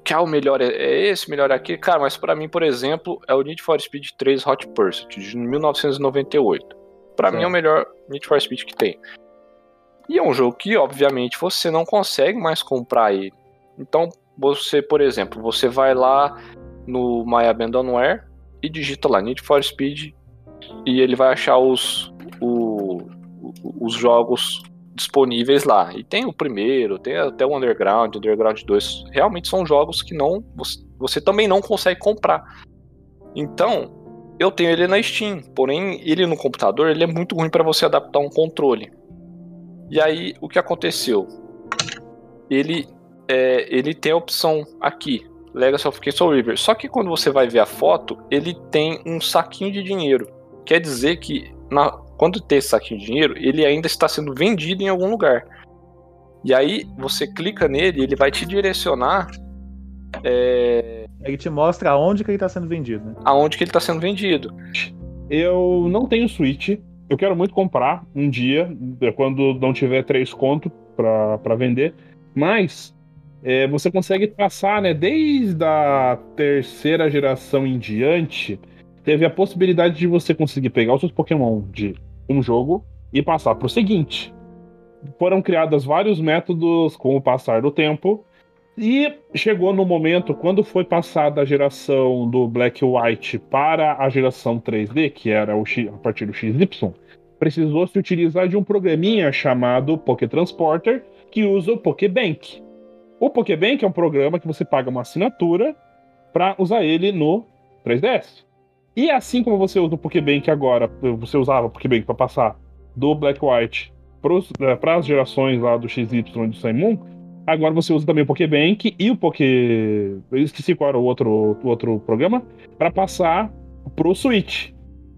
Que ah, o melhor é, é esse, melhor é aquele. Cara, mas para mim, por exemplo, é o Need for Speed 3 Hot Pursuit de 1998. Para mim é o melhor Need for Speed que tem. E é um jogo que, obviamente, você não consegue mais comprar ele. Então, você, por exemplo, você vai lá no My Abandonware, e digita lá Need for Speed e ele vai achar os, os jogos disponíveis lá. E tem o primeiro, tem até o Underground, Underground 2. Realmente são jogos que não você, também não consegue comprar. Então, eu tenho ele na Steam, porém ele no computador ele é muito ruim para você adaptar um controle. E aí o que aconteceu? Ele é, ele tem a opção aqui, Legacy of Soul River. Só que quando você vai ver a foto, ele tem um saquinho de dinheiro. Quer dizer que na, quando tem esse saquinho de dinheiro, ele ainda está sendo vendido em algum lugar. E aí você clica nele, ele vai te direcionar. É... Ele te mostra aonde que ele está sendo vendido. Né? Aonde que ele está sendo vendido. Eu não tenho Switch. Eu quero muito comprar um dia, quando não tiver três conto para vender. Mas é, você consegue passar, né, desde a terceira geração em diante, teve a possibilidade de você conseguir pegar os seus Pokémon de um jogo e passar para o seguinte. Foram criados vários métodos com o passar do tempo, e chegou no momento, quando foi passada a geração do Black White para a geração 3D, que era o X, a partir do XY, precisou se utilizar de um programinha chamado Poké Transporter, que usa o Pokébank. O Pokébank é um programa que você paga uma assinatura para usar ele no 3DS. E assim como você usa o Pokébank agora, você usava o Pokébank para passar do Black White para é, as gerações lá do XY e do Sun Moon, agora você usa também o Pokébank e o Poké. Eu esqueci qual era o outro, o outro programa, para passar pro Switch.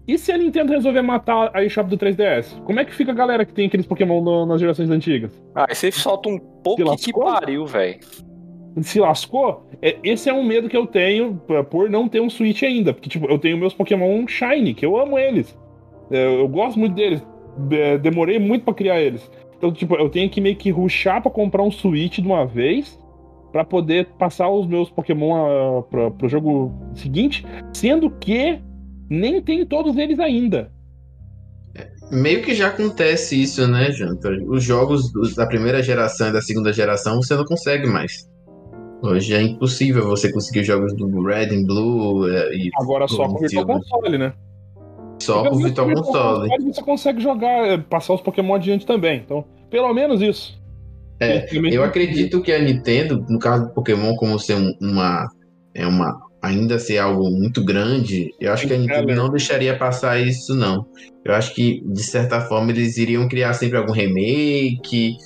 E se a Nintendo resolver matar a eShop do 3DS? Como é que fica a galera que tem aqueles Pokémon no, nas gerações antigas? Ah, aí você solta um pouco que pariu, velho. Se lascou? É, esse é um medo que eu tenho é, por não ter um Switch ainda. Porque, tipo, eu tenho meus Pokémon Shiny, que eu amo eles. É, eu gosto muito deles. Demorei muito para criar eles. Então, tipo, eu tenho que meio que ruxar pra comprar um Switch de uma vez para poder passar os meus Pokémon uh, pra, pro jogo seguinte, sendo que nem tem todos eles ainda. Meio que já acontece isso, né, Janta? Os jogos da primeira geração e da segunda geração você não consegue mais. Hoje é impossível você conseguir os jogos do Red and Blue é, e. Agora só com o Virtual Console, né? Só com o Virtual Console. Você consegue jogar, é, passar os Pokémon adiante também. Então, pelo menos isso. É, eu acredito que a Nintendo, no caso do Pokémon, como ser uma, é uma ainda ser algo muito grande, eu acho que a Nintendo não deixaria passar isso, não. Eu acho que, de certa forma, eles iriam criar sempre algum remake.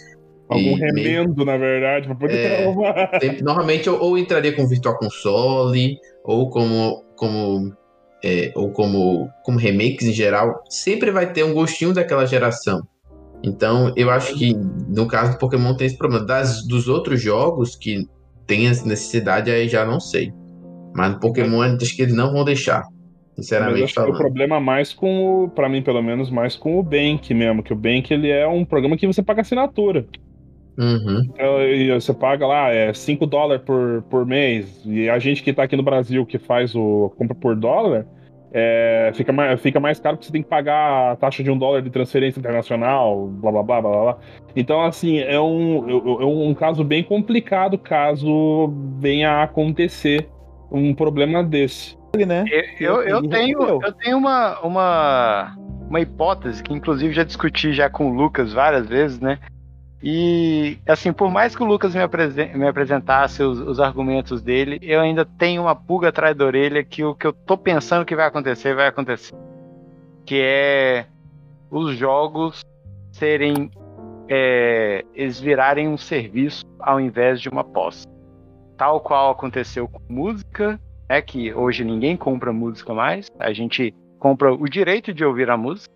Algum remendo, meio... na verdade, pra poder é, sempre, Normalmente, ou, ou, entraria com Virtual Console, ou como. como é, ou como, como remakes em geral, sempre vai ter um gostinho daquela geração. Então, eu acho que no caso do Pokémon tem esse problema. Das, dos outros jogos que tem essa necessidade, aí já não sei. Mas no Pokémon, acho que eles não vão deixar. Sinceramente Mas falando. o problema mais com o, pra mim pelo menos, mais com o Bank mesmo, que o Bank ele é um programa que você paga assinatura. Uhum. Então, você paga lá é 5 dólares por, por mês. E a gente que tá aqui no Brasil que faz o compra por dólar, é, fica, mais, fica mais caro porque você tem que pagar a taxa de um dólar de transferência internacional, blá blá blá blá blá. Então, assim, é um, é, é um caso bem complicado caso venha a acontecer um problema desse. Né? Eu, eu, eu tenho, eu tenho uma, uma, uma hipótese que, inclusive, já discuti já com o Lucas várias vezes, né? E, assim, por mais que o Lucas me, apresen me apresentasse os, os, argumentos dele, eu ainda tenho uma pulga atrás da orelha que o que eu tô pensando que vai acontecer, vai acontecer. Que é os jogos serem. É, eles virarem um serviço ao invés de uma posse. Tal qual aconteceu com música, né, que hoje ninguém compra música mais, a gente compra o direito de ouvir a música.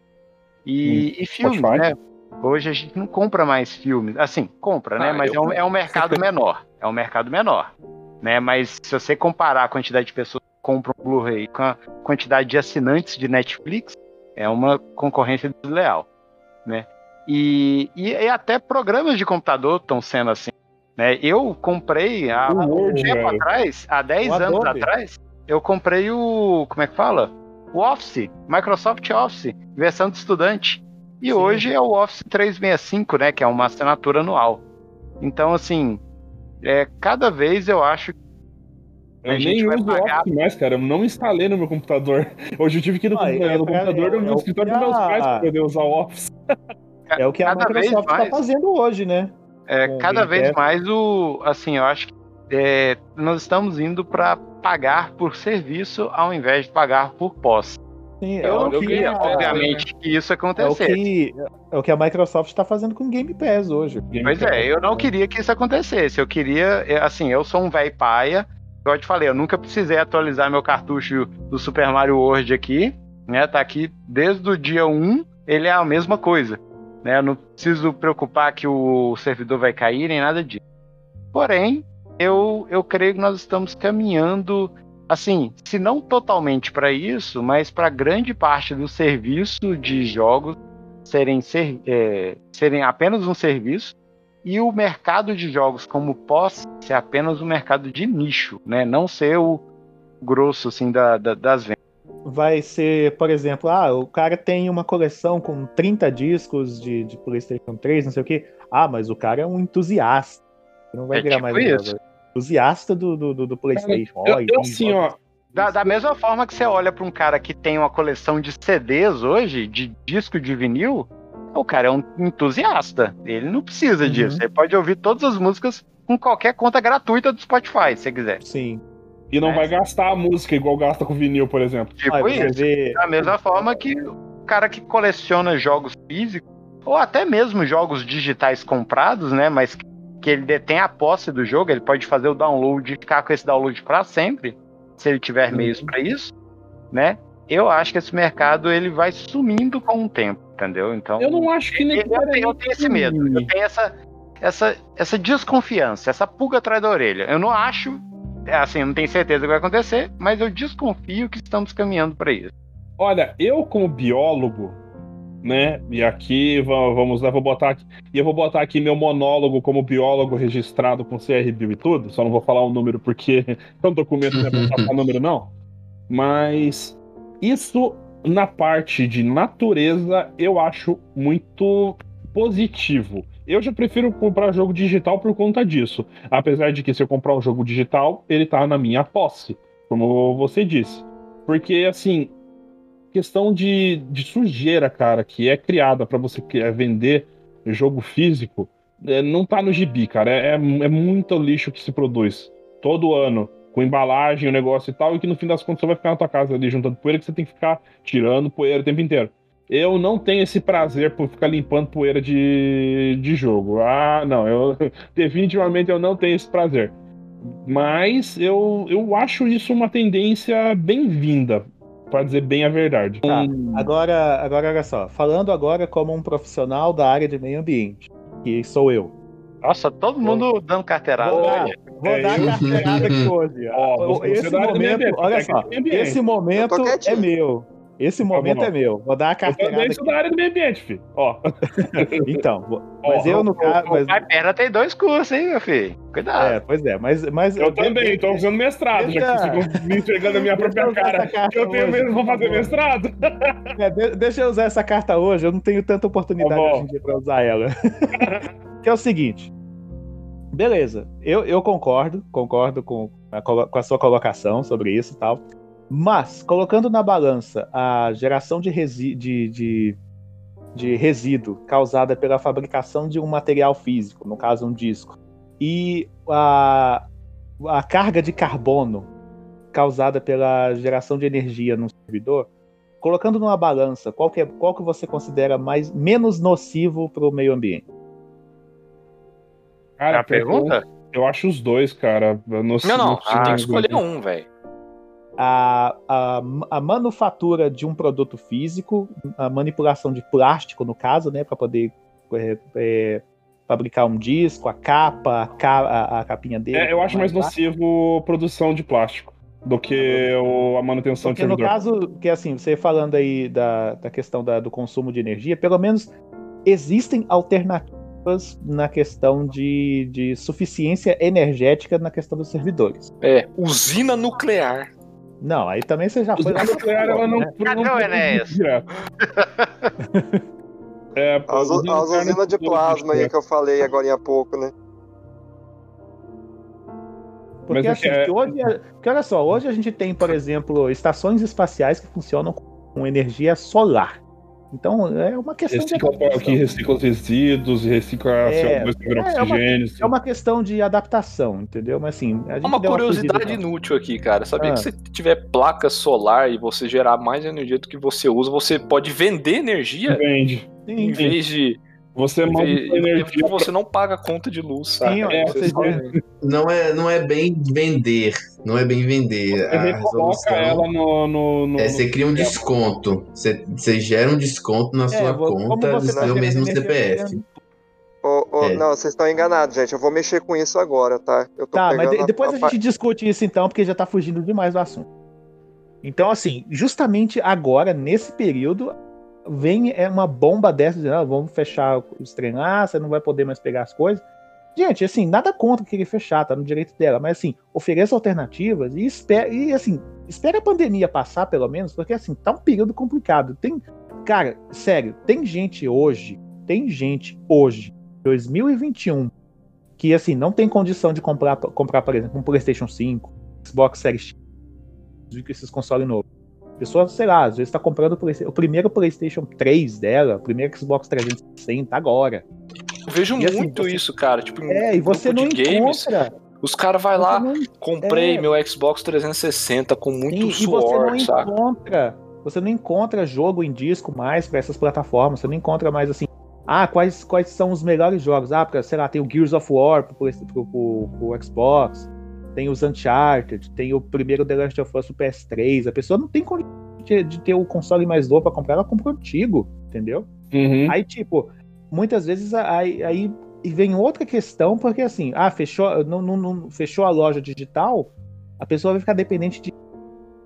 E, hum, e filmes, né? Hoje a gente não compra mais filmes. Assim, compra, né? Ah, Mas é um, é um mercado menor. É um mercado menor. Né? Mas se você comparar a quantidade de pessoas que compram Blu-ray com a quantidade de assinantes de Netflix, é uma concorrência desleal. Né? E, e, e até programas de computador estão sendo assim. Né? Eu comprei há um tempo atrás, há 10 o anos Adobe. atrás, eu comprei o. Como é que fala? O Office, Microsoft Office, versão de estudante. E Sim. hoje é o Office 365, né? Que é uma assinatura anual. Então, assim, é, cada vez eu acho eu nem uso pagar... Office mais, cara. Eu não instalei no meu computador. [laughs] Hoje eu tive que ir no, ah, é, no computador é, no escritório dos meus pais para poder usar o Office. [laughs] É o que a cada Microsoft está fazendo hoje, né? É, cada vez mais o. Assim, eu acho que é, nós estamos indo para pagar por serviço ao invés de pagar por posse. Sim, eu é não queria, que, obviamente, que isso acontecesse. É o que, é o que a Microsoft está fazendo com o Game Pass hoje. Game pois é, Pass, é, eu não queria que isso acontecesse. Eu queria, é, assim, eu sou um velho paia. Igual eu te falei, eu nunca precisei atualizar meu cartucho do Super Mario World aqui. Né, tá aqui desde o dia 1, ele é a mesma coisa. Né, eu não preciso preocupar que o servidor vai cair nem nada disso. Porém, eu, eu creio que nós estamos caminhando assim, se não totalmente para isso, mas para grande parte do serviço de jogos serem, ser, é, serem apenas um serviço e o mercado de jogos como pós ser apenas um mercado de nicho, né? Não ser o grosso assim da, da, das vendas. Vai ser, por exemplo, ah, o cara tem uma coleção com 30 discos de, de PlayStation 3, não sei o que. Ah, mas o cara é um entusiasta. Não vai é virar tipo mais isso. Entusiasta do, do, do PlayStation. Eu, eu, assim, ó, da, da, mesma forma que você olha para um cara que tem uma coleção de CDs hoje, de disco de vinil, o cara é um entusiasta. Ele não precisa uhum. disso. Ele pode ouvir todas as músicas com qualquer conta gratuita do Spotify, se quiser. Sim. E não é. vai gastar a música igual gasta com vinil, por exemplo. Tipo ah, isso. Ver... Da mesma forma que o cara que coleciona jogos físicos, ou até mesmo jogos digitais comprados, né? Mas que ele detém a posse do jogo, ele pode fazer o download ficar com esse download para sempre, se ele tiver uhum. meios para isso, né? Eu acho que esse mercado ele vai sumindo com o tempo, entendeu? Então eu não acho que nem eu, tenho, eu tenho esse medo, eu tenho essa essa essa desconfiança, essa pulga atrás da orelha. Eu não acho, é assim, eu não tenho certeza que vai acontecer, mas eu desconfio que estamos caminhando para isso. Olha, eu como biólogo, né? E aqui vamos lá, vou botar aqui, e eu vou botar aqui meu monólogo como biólogo registrado com CRBio e tudo. Só não vou falar o número porque [laughs] é um documento não é pra número não. Mas isso na parte de natureza eu acho muito positivo. Eu já prefiro comprar jogo digital por conta disso. Apesar de que se eu comprar um jogo digital, ele tá na minha posse, como você disse. Porque assim, questão de, de sujeira, cara, que é criada para você vender jogo físico, é, não tá no gibi, cara. É, é, é muito lixo que se produz todo ano. com embalagem, o negócio e tal, e que no fim das contas você vai ficar na tua casa ali juntando poeira, que você tem que ficar tirando poeira o tempo inteiro. Eu não tenho esse prazer por ficar limpando poeira de, de jogo. Ah, não, eu [laughs] definitivamente eu não tenho esse prazer. Mas eu, eu acho isso uma tendência bem-vinda, para dizer bem a verdade. Tá, agora, agora olha só, falando agora como um profissional da área de meio ambiente, que sou eu. Nossa, todo mundo dando carteirada. Vou dar, vou É, dar carteirada aqui hoje. Ó, esse meio momento, olha só, esse momento é meu. Esse momento bom. é meu. Vou dar a Eu também carteirada sou da área do meio ambiente, filho. Ó. [laughs] Então, mas Ó, eu no caso. Mas, Pai Perna tem dois cursos, hein, meu filho? Cuidado. é, pois é, mas. mas Eu também, tô fazendo mestrado, já que ficam me enxergando a minha [laughs] própria cara. Eu tenho hoje, mesmo, vou fazer favor. mestrado. [laughs] É, de- deixa eu usar essa carta hoje, eu não tenho tanta oportunidade bom. hoje em dia pra usar ela. que é o seguinte. Beleza, eu, eu concordo, concordo com a, com a sua colocação sobre isso e tal. Mas, colocando na balança a geração de, resi de, de, de resíduo causada pela fabricação de um material físico, no caso um disco, e a, a carga de carbono causada pela geração de energia no servidor, colocando numa balança, qual que, é, qual que você considera mais menos nocivo para o meio ambiente? Cara, É a pergunta? Eu, eu acho os dois, cara. Eu não, Não, você tem que escolher um, velho. A, a, a manufatura de um produto físico, a manipulação de plástico, no caso, né, para poder é, é, fabricar um disco, a capa, a, ca- a- a capinha dele. É, eu acho mais lá. nocivo produção de plástico do que o- a manutenção de Porque no servidor. caso, que assim, você falando aí da, da questão da- do consumo de energia, pelo menos existem alternativas na questão de, de suficiência energética na questão dos servidores. É, usina nuclear. Não, aí também você já foi. A nuclear, ela não, né? Cadê não o Enéas? [laughs] É, pô, As, usina de plasma aí que eu falei agora há pouco, né? Porque Mas é assim, que é- hoje, é- porque olha só, hoje a gente tem, por exemplo, estações espaciais que funcionam com energia solar. Então é uma questão Recicla de adaptação. que recicla os resíduos, recicla É, CO2 para virar é, uma- oxigênio. É uma questão de adaptação, entendeu? Mas assim, a gente Uma deu curiosidade fugida, então. inútil aqui, cara. Sabia Ah. que se tiver placa solar e você gerar mais energia do que você usa, você pode vender energia Vende. em Sim, vez de. Você manda sua energia. tipo, você não paga a conta de luz, sabe? Sim, É, você Você Não é, não é bem vender. Não é bem vender. Você A resolução ela no. no, no é você cria um no- desconto. Você, você gera um desconto na sua vo- como conta do você seu mesmo CPF. Ô, ô, É. Não, vocês estão enganados, gente. Eu vou mexer com isso agora, tá? Eu tô Tá, mas de- depois a pa- gente discute isso então, porque já tá fugindo demais do assunto. Então, assim, justamente agora, nesse período, vem é uma bomba dessa, dizendo, ah, vamos fechar os treinar, você não vai poder mais pegar as coisas. Gente, assim, nada contra querer fechar, tá no direito dela, mas assim, ofereça alternativas e espera, e assim, espera a pandemia passar, pelo menos, porque assim, tá um período complicado. Tem, cara, sério, tem gente hoje, tem gente hoje, 2021, que assim, não tem condição de comprar, comprar por exemplo, um PlayStation 5, Xbox Series X, esses consoles novos. A pessoa, sei lá, às vezes tá comprando o, primeiro PlayStation 3 dela, o primeiro Xbox 360 agora. Eu vejo E assim, muito você- isso, cara. Tipo, É, e você não de games, encontra. os caras vai você lá, não- comprei é. meu Xbox 360 com muito Sim, e você suor, não saca? encontra, você não encontra jogo em disco mais para essas plataformas, você não encontra mais assim, ah, quais, quais são os melhores jogos? Ah, porque, sei lá, tem o Gears of War pro, pro, pro, pro Xbox, tem os Uncharted, tem o primeiro The Last of Us pro PS3, a pessoa não tem condição de, de ter o console mais novo para comprar, ela compra o antigo, entendeu? Uhum. Aí, tipo, muitas vezes aí, aí vem outra questão, porque assim, ah, fechou, não, não, não- fechou a loja digital, a pessoa vai ficar dependente de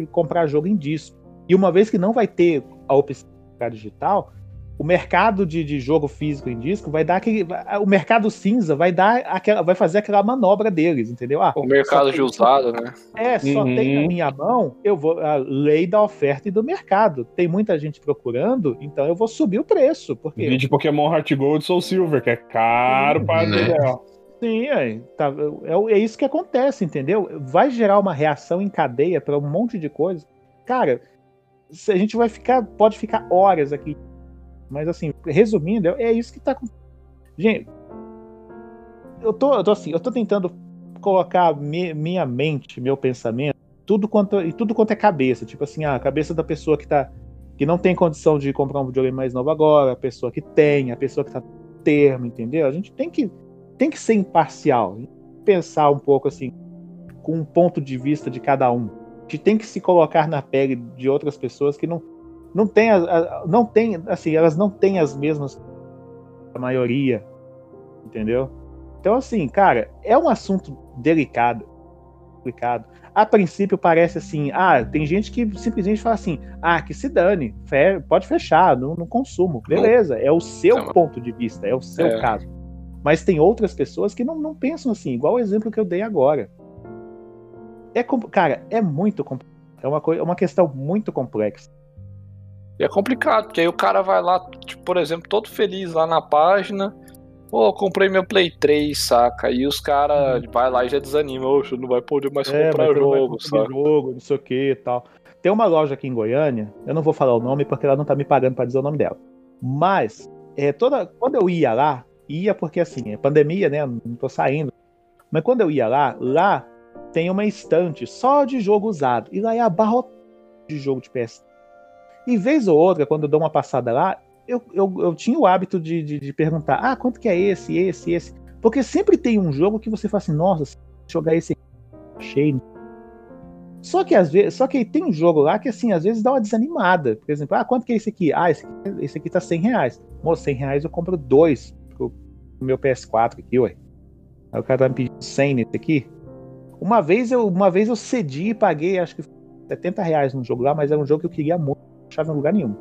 comprar jogo em disco. E uma vez que não vai ter a opção de comprar digital, o mercado de, de jogo físico em disco vai dar aquele. O mercado cinza vai dar aquela. vai fazer aquela manobra deles, entendeu? Ah, O mercado de usado, né? é, só Uhum. tem na minha mão, eu vou. A lei da oferta e do mercado. Tem muita gente procurando, então eu vou subir o preço. Porque Vídeo Pokémon Heart Gold Soul Silver, que é caro pra Né? Deus. Sim, é, tá, é, é isso que acontece, entendeu? Vai gerar uma reação em cadeia para um monte de coisa. Cara, se a gente vai ficar, pode ficar horas aqui. Mas assim, resumindo, é isso que tá acontecendo. Gente, eu tô, eu tô assim, eu tô tentando colocar mi, minha mente, meu pensamento, tudo quanto, e tudo quanto é cabeça. Tipo assim, a cabeça da pessoa que tá. Que não tem condição de comprar um videogame mais novo agora, a pessoa que tem, a pessoa que tá termo, entendeu? A gente tem que, tem que ser imparcial. Pensar um pouco assim, com um ponto de vista de cada um. A gente tem que se colocar na pele de outras pessoas que não, não tem, não tem, assim, elas não têm as mesmas a maioria, entendeu? Então, assim, cara, é um assunto delicado, complicado. A princípio parece assim, ah, tem gente que simplesmente fala assim, ah, que se dane, pode fechar, no, no consumo, beleza, é o seu ponto de vista, é o seu é. caso. Mas tem outras pessoas que não, não pensam assim, igual o exemplo que eu dei agora. É, cara, é muito é uma, coisa, é uma questão muito complexa. E é complicado, porque aí o cara vai lá, tipo, por exemplo, todo feliz lá na página, Pô, comprei meu Play 3, saca? E os caras uhum. vai lá e já desanimam. Oxe, não vai poder mais é, comprar jogo, saca? jogo, não sei o que e tal. Tem uma loja aqui em Goiânia, eu não vou falar o nome porque ela não tá me pagando para dizer o nome dela. Mas, é, toda, quando eu ia lá, ia porque assim, é pandemia, né? Não tô saindo. Mas quando eu ia lá, lá tem uma estante só de jogo usado. E lá é abarrotado de jogo de PS. E vez ou outra, quando eu dou uma passada lá, eu, eu, eu tinha o hábito de, de, de, perguntar: ah, quanto que é esse, esse, esse? Porque sempre tem um jogo que você fala assim: nossa, se jogar esse aqui, cheio. Só que às vezes, só que tem um jogo lá que assim, às vezes dá uma desanimada. Por exemplo, ah, quanto que é esse aqui? Ah, esse aqui, esse aqui tá 100 reais. Moço, 100 reais eu compro dois pro, meu PS4 aqui, ué. Aí o cara tá me pedindo 100 nesse aqui. Uma vez eu, uma vez eu cedi e paguei, acho que 70 reais no jogo lá, mas era um jogo que eu queria muito, achava em lugar nenhum.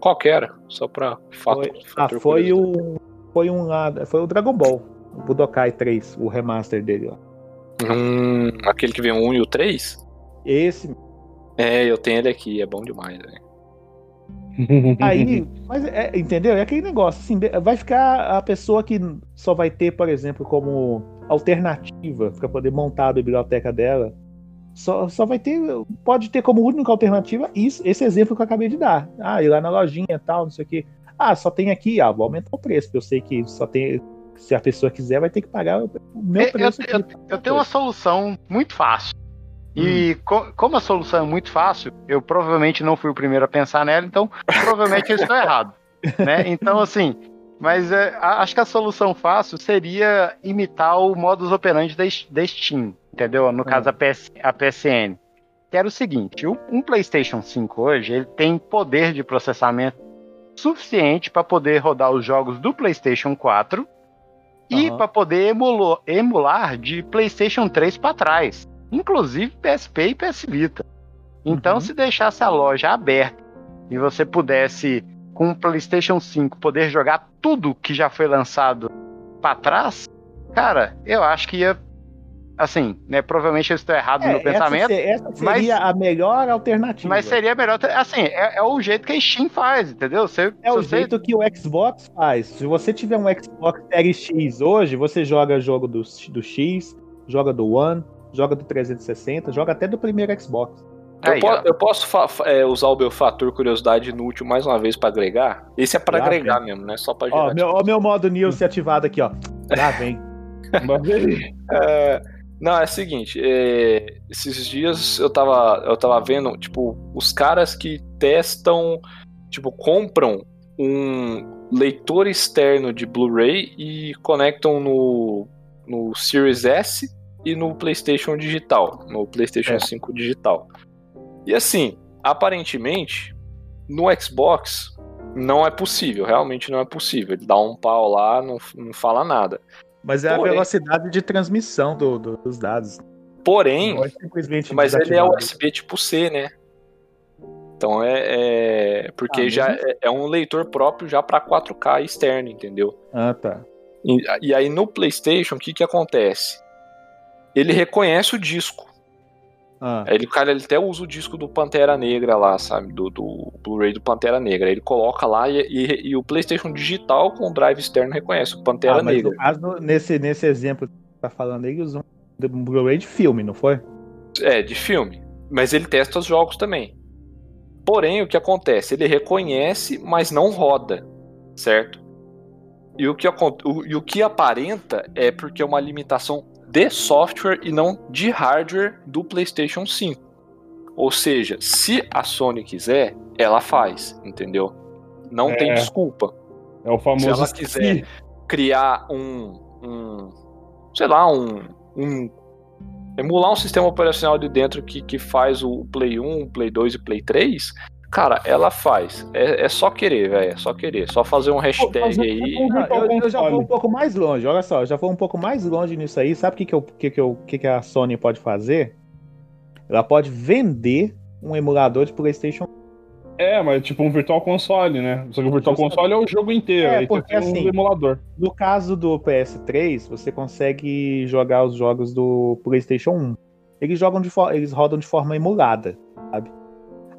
Qualquer, só pra fato. Foi, ah, foi o. Foi um. Foi o Dragon Ball. O Budokai 3, o remaster dele, ó. Hum, aquele que vem o 1 e o 3? Esse. É, eu tenho ele aqui, é bom demais, né? [laughs] Aí, mas é, entendeu? É aquele negócio, assim, vai ficar a pessoa que só vai ter, por exemplo, como alternativa para poder montar a biblioteca dela só, só vai ter, pode ter como única alternativa isso, esse exemplo que eu acabei de dar. Ah, ir lá na lojinha e tal, não sei o que. Ah, só tem aqui, ah, vou aumentar o preço, porque eu sei que só tem. Se a pessoa quiser, vai ter que pagar o meu preço. Eu, eu, eu tenho uma solução muito fácil. E hum. co como a solução é muito fácil, eu provavelmente não fui o primeiro a pensar nela, então provavelmente eu estou [laughs] errado. Né? Então, assim, mas é, acho que a solução fácil seria imitar o modus operandi da Steam entendeu? No caso, a, PS, a PSN. Que era o seguinte: um PlayStation 5 hoje ele tem poder de processamento suficiente para poder rodar os jogos do PlayStation 4 e para poder emular, emular de PlayStation 3 para trás, inclusive PSP e PS Vita. Então, uhum. se deixasse a loja aberta e você pudesse, com o PlayStation 5, poder jogar tudo que já foi lançado para trás, cara, eu acho que ia Assim, né? Provavelmente eu estou errado é, no pensamento. Essa, seria mas, a melhor alternativa. Mas seria melhor. Assim, é, é, o jeito que a Steam faz, entendeu? Você, é o você... jeito que o Xbox faz. Se você tiver um Xbox Series X hoje, você joga jogo do, do X, joga do One, joga do 360, joga até do primeiro Xbox. Eu, Aí, po eu posso é, usar o meu fator curiosidade inútil mais uma vez para agregar? Esse é para agregar mesmo, né? Só para Ó, meu, ó, meu modo Nilce ativado aqui, ó. Lá vem. [laughs] é, não, é o seguinte, é, esses dias eu tava, eu tava vendo, tipo, os caras que testam, tipo, compram um leitor externo de Blu-ray e conectam no, no Series S e no PlayStation digital, no PlayStation é. 5 digital. E assim, aparentemente, no Xbox não é possível, realmente não é possível. Ele dá um pau lá, não, não fala nada. Mas é Porém, a velocidade de transmissão do, do, dos dados. Porém, é mas ele é USB tipo C, né? Então é, é porque ah, já é, é, um leitor próprio já para 4K externo, entendeu? Ah, tá. E, e aí no PlayStation, o que que acontece? Ele reconhece o disco. Ah. Ele, cara ele até usa o disco do Pantera Negra lá, sabe? Do, do Blu-ray do Pantera Negra. Ele coloca lá e, e, e, o PlayStation digital com o drive externo reconhece o Pantera ah, Negra. Caso, nesse, nesse exemplo que você tá falando aí, usou um Blu-ray de filme, não foi? É, de filme. Mas ele testa os jogos também. Porém, o que acontece? Ele reconhece, mas não roda, certo? E o que, o, e o que aparenta é porque é uma limitação de software e não de hardware do PlayStation 5. Ou seja, se a Sony quiser, ela faz, entendeu? Não É. tem desculpa. É o famoso. Se ela quiser criar um, um sei lá, um, um emular um sistema operacional de dentro que, que faz o Play 1, o Play 2 e o Play 3, cara, ela faz. É, é só querer, velho. É só querer. Só fazer um hashtag fazer aí. um virtual eu, eu já vou um pouco mais longe, olha só, eu já vou um pouco mais longe nisso aí. Sabe o que, que, eu, que, que, eu, que, que a Sony pode fazer? Ela pode vender um emulador de PlayStation. É, mas tipo um virtual console, né? Só que o virtual Justamente. console é o jogo inteiro. É, aí porque tem um assim- emulador. No caso do PS3, você consegue jogar os jogos do PlayStation 1. Eles jogam de for- eles rodam de forma emulada, sabe?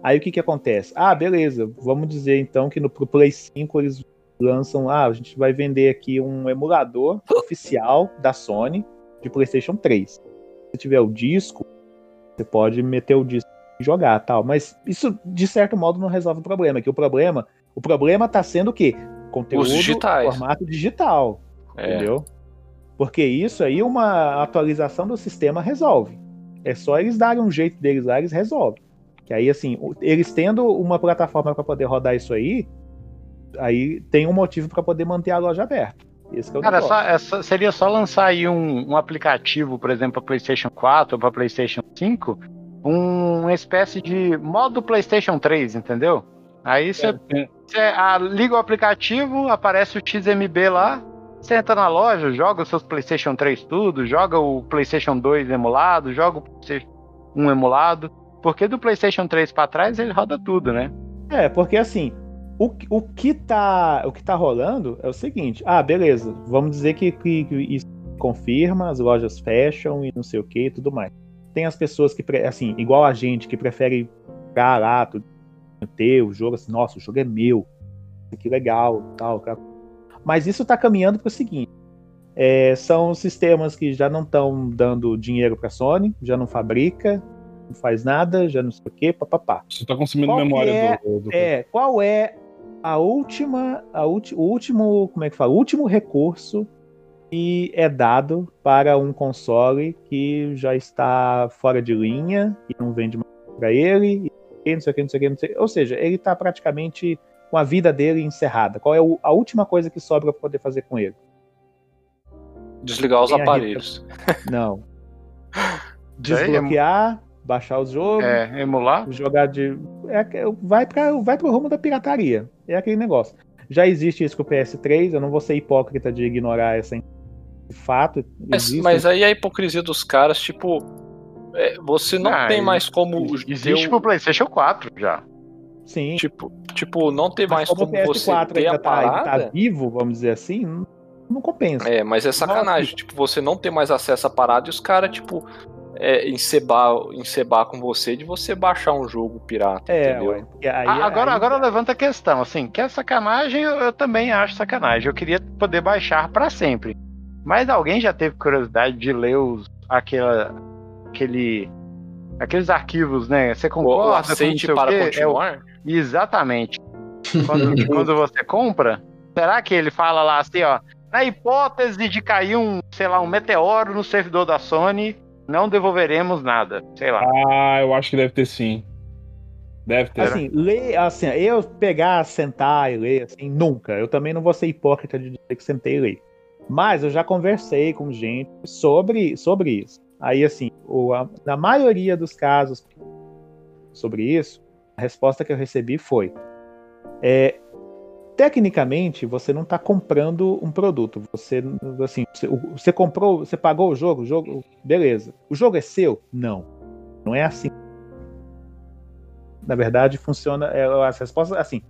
Aí o que que acontece? Ah, beleza. Vamos dizer então que no pro Play 5 eles lançam, ah, a gente vai vender aqui um emulador [laughs] oficial da Sony de PlayStation 3. Se tiver o disco, você pode meter o disco e jogar, tal. Mas isso de certo modo não resolve o problema, que o problema, o problema tá sendo o quê? Conteúdo formato digital. É. Entendeu? Porque isso aí, uma atualização do sistema resolve. É só eles darem um jeito deles lá, eles resolvem. Que aí, assim, eles tendo uma plataforma para poder rodar isso aí, aí tem um motivo para poder manter a loja aberta. Esse que é o Cara, é só- é só- seria só lançar aí um, um aplicativo, por exemplo, para PlayStation 4 ou para PlayStation 5, um- uma espécie de modo PlayStation 3, entendeu? Aí você É, você, ah, liga o aplicativo, aparece o XMB lá, você entra na loja, joga os seus PlayStation 3 tudo, joga o PlayStation 2 emulado, joga o PlayStation 1 emulado, porque do PlayStation 3 para trás ele roda tudo, né? É, porque assim, o, o, que tá, o que tá rolando é o seguinte: ah, beleza, vamos dizer que, que- que isso confirma, as lojas fecham e não sei o que e tudo mais. Tem as pessoas que, assim, igual a gente, que prefere ficar lá, tudo, ter o jogo, assim, nossa, o jogo é meu, que legal, tal. cara. Mas isso tá caminhando para o seguinte: é, são sistemas que já não estão dando dinheiro para Sony, já não fabrica, não faz nada, já não sei o que, papapá. Você tá consumindo Qual memória é- do, do- É, qual é a última, a ulti, o último, como é que fala? O último recurso que é dado para um console que já está fora de linha e não vende mais para ele, e não sei o que, não sei o que, não sei o que. Ou seja, ele está praticamente com a vida dele encerrada. Qual é o- a última coisa que sobra para poder fazer com ele? Desligar os aparelhos. Não. [laughs] Desbloquear, baixar os jogos, É, emular. jogar de. É, vai, pra, vai pro rumo da pirataria. É aquele negócio. Já existe isso com o PS3, eu não vou ser hipócrita de ignorar essa de fato. Mas, mas aí a hipocrisia dos caras, tipo, é, você não Ah, tem mais como. Existe ter pro PlayStation 4 já. Sim. Tipo, tipo, não ter Mas mais como como o você PS4 ter a ainda tá, ainda tá parada. vivo, vamos dizer assim, não, não compensa. É, mas é sacanagem. Tipo, você não ter mais acesso à parada e os caras, tipo, é, encebar, encebar com você de você baixar um jogo pirata, É, entendeu? ué, aí- Ah, agora, aí- agora levanta a questão, assim, que é sacanagem, eu, eu também acho sacanagem. Eu queria poder baixar pra sempre. Mas alguém já teve curiosidade de ler os, aquela, aquele, aqueles arquivos, né? Você concorda o com aceite o para? É o- continuar. Exatamente. [laughs] Quando, quando você compra, será que ele fala lá assim, ó, na hipótese de cair um, sei lá, um meteoro no servidor da Sony, não devolveremos nada, sei lá. Ah, eu acho que deve ter sim. Deve ter. Assim, ler, assim, eu pegar, sentar e ler, assim, nunca. Eu também não vou ser hipócrita de dizer que sentei e ler. Mas eu já conversei com gente sobre, sobre isso. Aí, assim, o, a- na maioria dos casos sobre isso, a resposta que eu recebi foi: é, tecnicamente, você não está comprando um produto. Você, assim, você, você comprou, você pagou o jogo, o jogo, beleza. O jogo é seu? Não. Não é assim na verdade, funciona. é, as respostas, assim.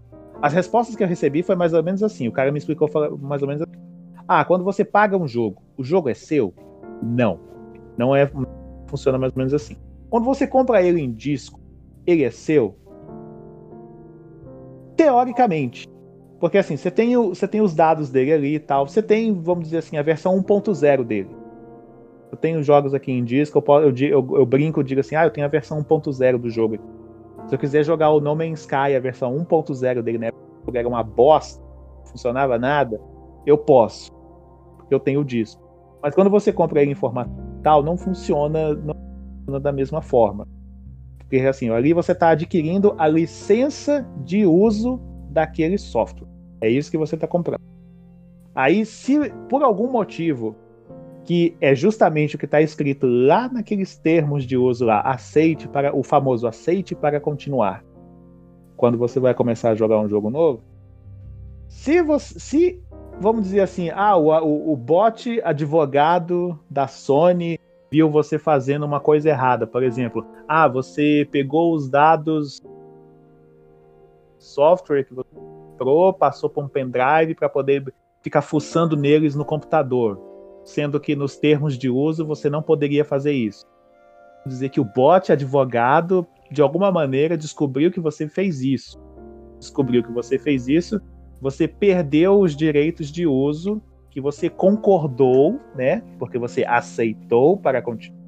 As respostas que eu recebi foi mais ou menos assim. O cara me explicou mais ou menos assim. Ah, quando você paga um jogo, o jogo é seu? Não. Não é. Funciona mais ou menos assim. Quando você compra ele em disco, ele é seu? Teoricamente. Porque assim, você tem, o, você tem os dados dele ali e tal. Você tem, vamos dizer assim, a versão 1.0 dele. Eu tenho jogos aqui em disco, eu, eu eu- brinco, eu digo assim, ah, eu tenho a versão 1.0 do jogo. Se eu quiser jogar o No Man's Sky, a versão 1.0 dele, né? Era uma bosta, não funcionava nada, eu posso. Porque eu tenho o disco. Mas quando você compra ele em formato tal, não funciona, não funciona da mesma forma. Porque assim, ali você está adquirindo a licença de uso daquele software. É isso que você está comprando. Aí, se por algum motivo, que é justamente o que está escrito lá naqueles termos de uso lá, aceite para o famoso aceite para continuar. Quando você vai começar a jogar um jogo novo, se você, se vamos dizer assim, ah, o, o, o bot advogado da Sony viu você fazendo uma coisa errada, por exemplo, ah, você pegou os dados software que você comprou, passou para um pendrive para poder ficar fuçando neles no computador, sendo que nos termos de uso você não poderia fazer isso. Dizer que o bot advogado de alguma maneira descobriu que você fez isso. Descobriu que você fez isso, você perdeu os direitos de uso que você concordou, né? Porque você aceitou para continuar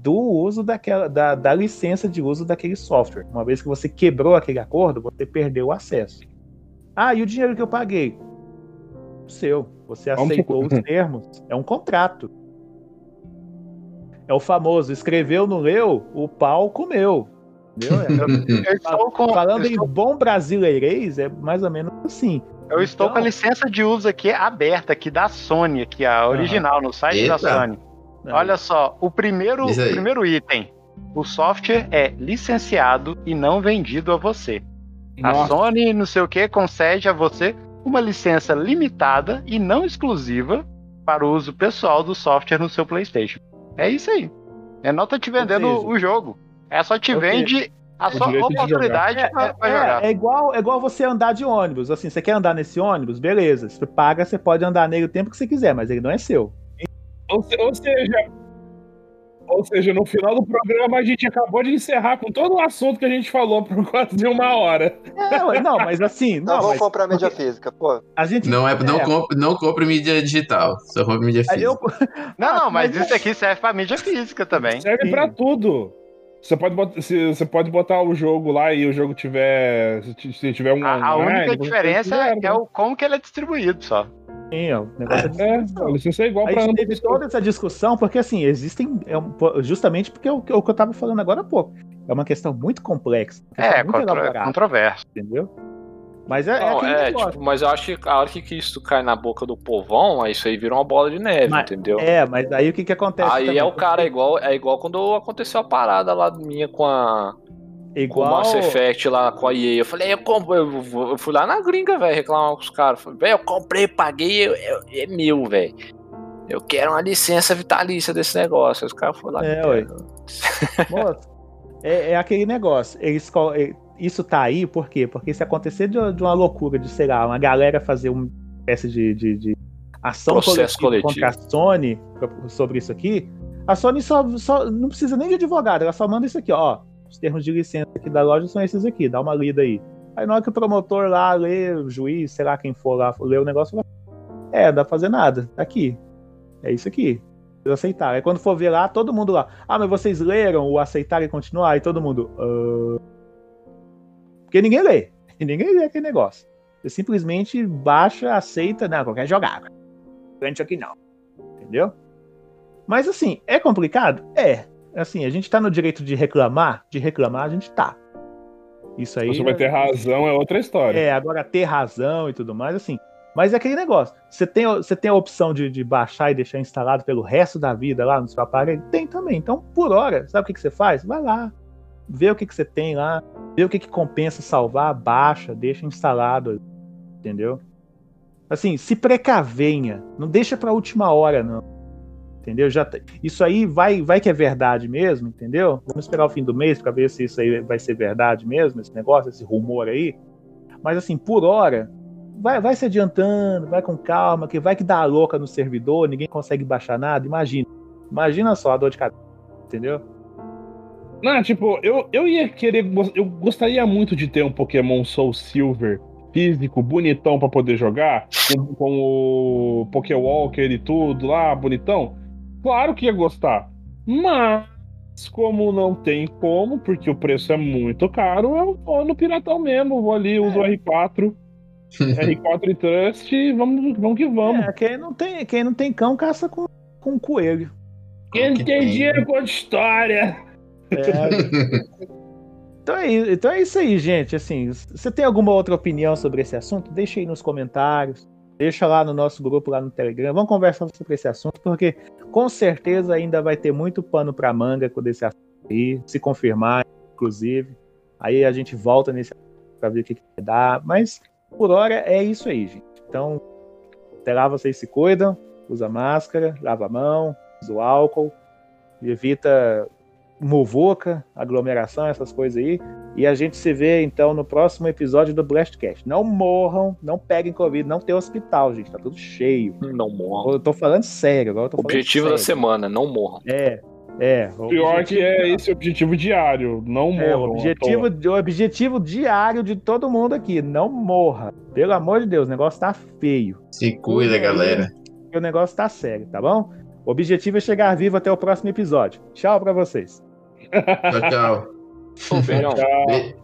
do uso daquela, da, da licença de uso daquele software. Uma vez que você quebrou aquele acordo, você perdeu o acesso. Ah, e o dinheiro que eu paguei? Seu. Você aceitou os [laughs] termos. É um contrato. É o famoso, escreveu, não leu, o pau comeu. É, [laughs] falando em bom brasileirês, é mais ou menos assim. Eu estou então... com a licença de uso aqui aberta, aqui da Sony, aqui a original, no site Eita. da Sony. Não. Olha só, o primeiro, o primeiro item. O software é licenciado e não vendido a você. Nossa. A Sony, não sei o que, concede a você uma licença limitada e não exclusiva para o uso pessoal do software no seu PlayStation. É isso aí. É não tá te vendendo o jogo. É só te vende a sua oportunidade para é, jogar. É, é, igual, é igual você andar de ônibus. Assim, você quer andar nesse ônibus? Beleza. Você paga, você pode andar nele o tempo que você quiser, mas ele não é seu. Ou, ou seja, ou seja, no final do programa a gente acabou de encerrar com todo o assunto que a gente falou por [laughs] quase de uma hora. É, não, mas assim. Não, não vou mas, comprar mídia física, pô. A gente, não, é, não, é. Compre, não compre mídia digital, só compre mídia física. Eu... [laughs] Não, não, mas, mas isso aqui serve pra mídia física também. Serve Sim. pra tudo. Você pode, botar, se, você pode botar o jogo lá e o jogo tiver. Se tiver um. A, a única diferença é, é o como que ele é distribuído só. Sim, ó, o negócio é, é, a licença é igual para. A gente teve toda essa discussão, porque assim, existem. É, justamente porque é o, é o que eu tava falando agora há pouco. É uma questão muito complexa. É, muito contra, controverso. Entendeu? Mas é, não, é, é tipo, mas eu acho que a hora que isso cai na boca do povão, isso aí vira uma bola de neve, mas, entendeu? É, mas aí o que que acontece? Aí também? é o cara, é igual, é igual quando aconteceu a parada lá minha com a. Igual... Com o Mass Effect lá com a EA. Eu falei, eu, comprei, eu, eu fui lá na gringa, velho, reclamar com os caras. Falei, velho, eu comprei, paguei, eu, eu, é meu, velho. Eu quero uma licença vitalícia desse negócio. Os caras foram lá. É, ué. Moço, é, é aquele negócio. Eles, isso tá aí por quê? Porque se acontecer de, de uma loucura, de, sei lá, uma galera fazer uma espécie de, de, de ação Processo coletivo contra a Sony sobre isso aqui, a Sony só, só não precisa nem de advogado, ela só manda isso aqui, ó. Os termos de licença aqui da loja são esses aqui, dá uma lida aí. Aí na hora que o promotor lá lê, o juiz, sei lá quem for lá, lê o negócio, fala, é, dá pra fazer nada, tá aqui. É isso aqui. Aceitar. Aí quando for ver lá, todo mundo lá, ah, mas vocês leram o aceitar e continuar? Aí todo mundo, porque ninguém lê. [laughs] Ninguém lê aquele negócio. Você simplesmente baixa, aceita, não, qualquer jogada. Durante aqui não. Entendeu? Mas assim, é complicado? É. Assim, a gente tá no direito de reclamar, de reclamar a gente tá. Isso aí. Você vai ter razão, é outra história. É, agora ter razão e tudo mais, assim. Mas é aquele negócio. Você tem, você tem a opção de, de baixar e deixar instalado pelo resto da vida lá no seu aparelho? Tem também. Então, por hora, sabe o que, que você faz? Vai lá, vê o que, que você tem lá, vê o que, que compensa salvar, baixa, deixa instalado, entendeu? Assim, se precavenha, não deixa para última hora, não. Entendeu? Já tá, isso aí vai, vai que é verdade mesmo, entendeu? Vamos esperar o fim do mês para ver se isso aí vai ser verdade mesmo, esse negócio, esse rumor aí. Mas assim, por hora, vai, vai se adiantando, vai com calma, que vai que dá a louca no servidor, ninguém consegue baixar nada. Imagina. Imagina só a dor de cabeça, entendeu? Não, tipo, eu, eu ia querer. Eu gostaria muito de ter um Pokémon Soul Silver físico, bonitão para poder jogar, com, com o Pokéwalker e tudo lá, bonitão. Claro que ia gostar. Mas, como não tem como, porque o preço é muito caro, eu vou no Piratão mesmo. Vou ali, uso o R4. R4 e Trust, vamos, vamos que vamos. É, quem não tem, quem não tem cão caça com com coelho. Quem tem dinheiro conta história. É. Então é, então é isso aí, gente. Assim, você tem alguma outra opinião sobre esse assunto? Deixa aí nos comentários. Deixa lá no nosso grupo, lá no Telegram. Vamos conversar sobre esse assunto, porque com certeza ainda vai ter muito pano para manga com esse assunto aí, se confirmar, inclusive. Aí a gente volta nesse para ver o que, que vai dar. Mas por hora é isso aí, gente. Então, até lá vocês se cuidam, usa máscara, lava a mão, usa o álcool, evita muvuca, aglomeração, essas coisas aí. E a gente se vê então no próximo episódio do Blastcast. Não morram, não peguem Covid, não tem hospital, gente. Tá tudo cheio. Não morram. Eu tô falando sério. Agora eu tô objetivo da semana, não morram. É. É, Pior objetivo... que é esse objetivo diário, não morra. É, o objetivo, o objetivo diário de todo mundo aqui, não morra. Pelo amor de Deus, o negócio tá feio. Se cuida, galera. O negócio tá sério, tá bom? O objetivo é chegar vivo até o próximo episódio. Tchau para vocês. Tchau, tchau. Tchau.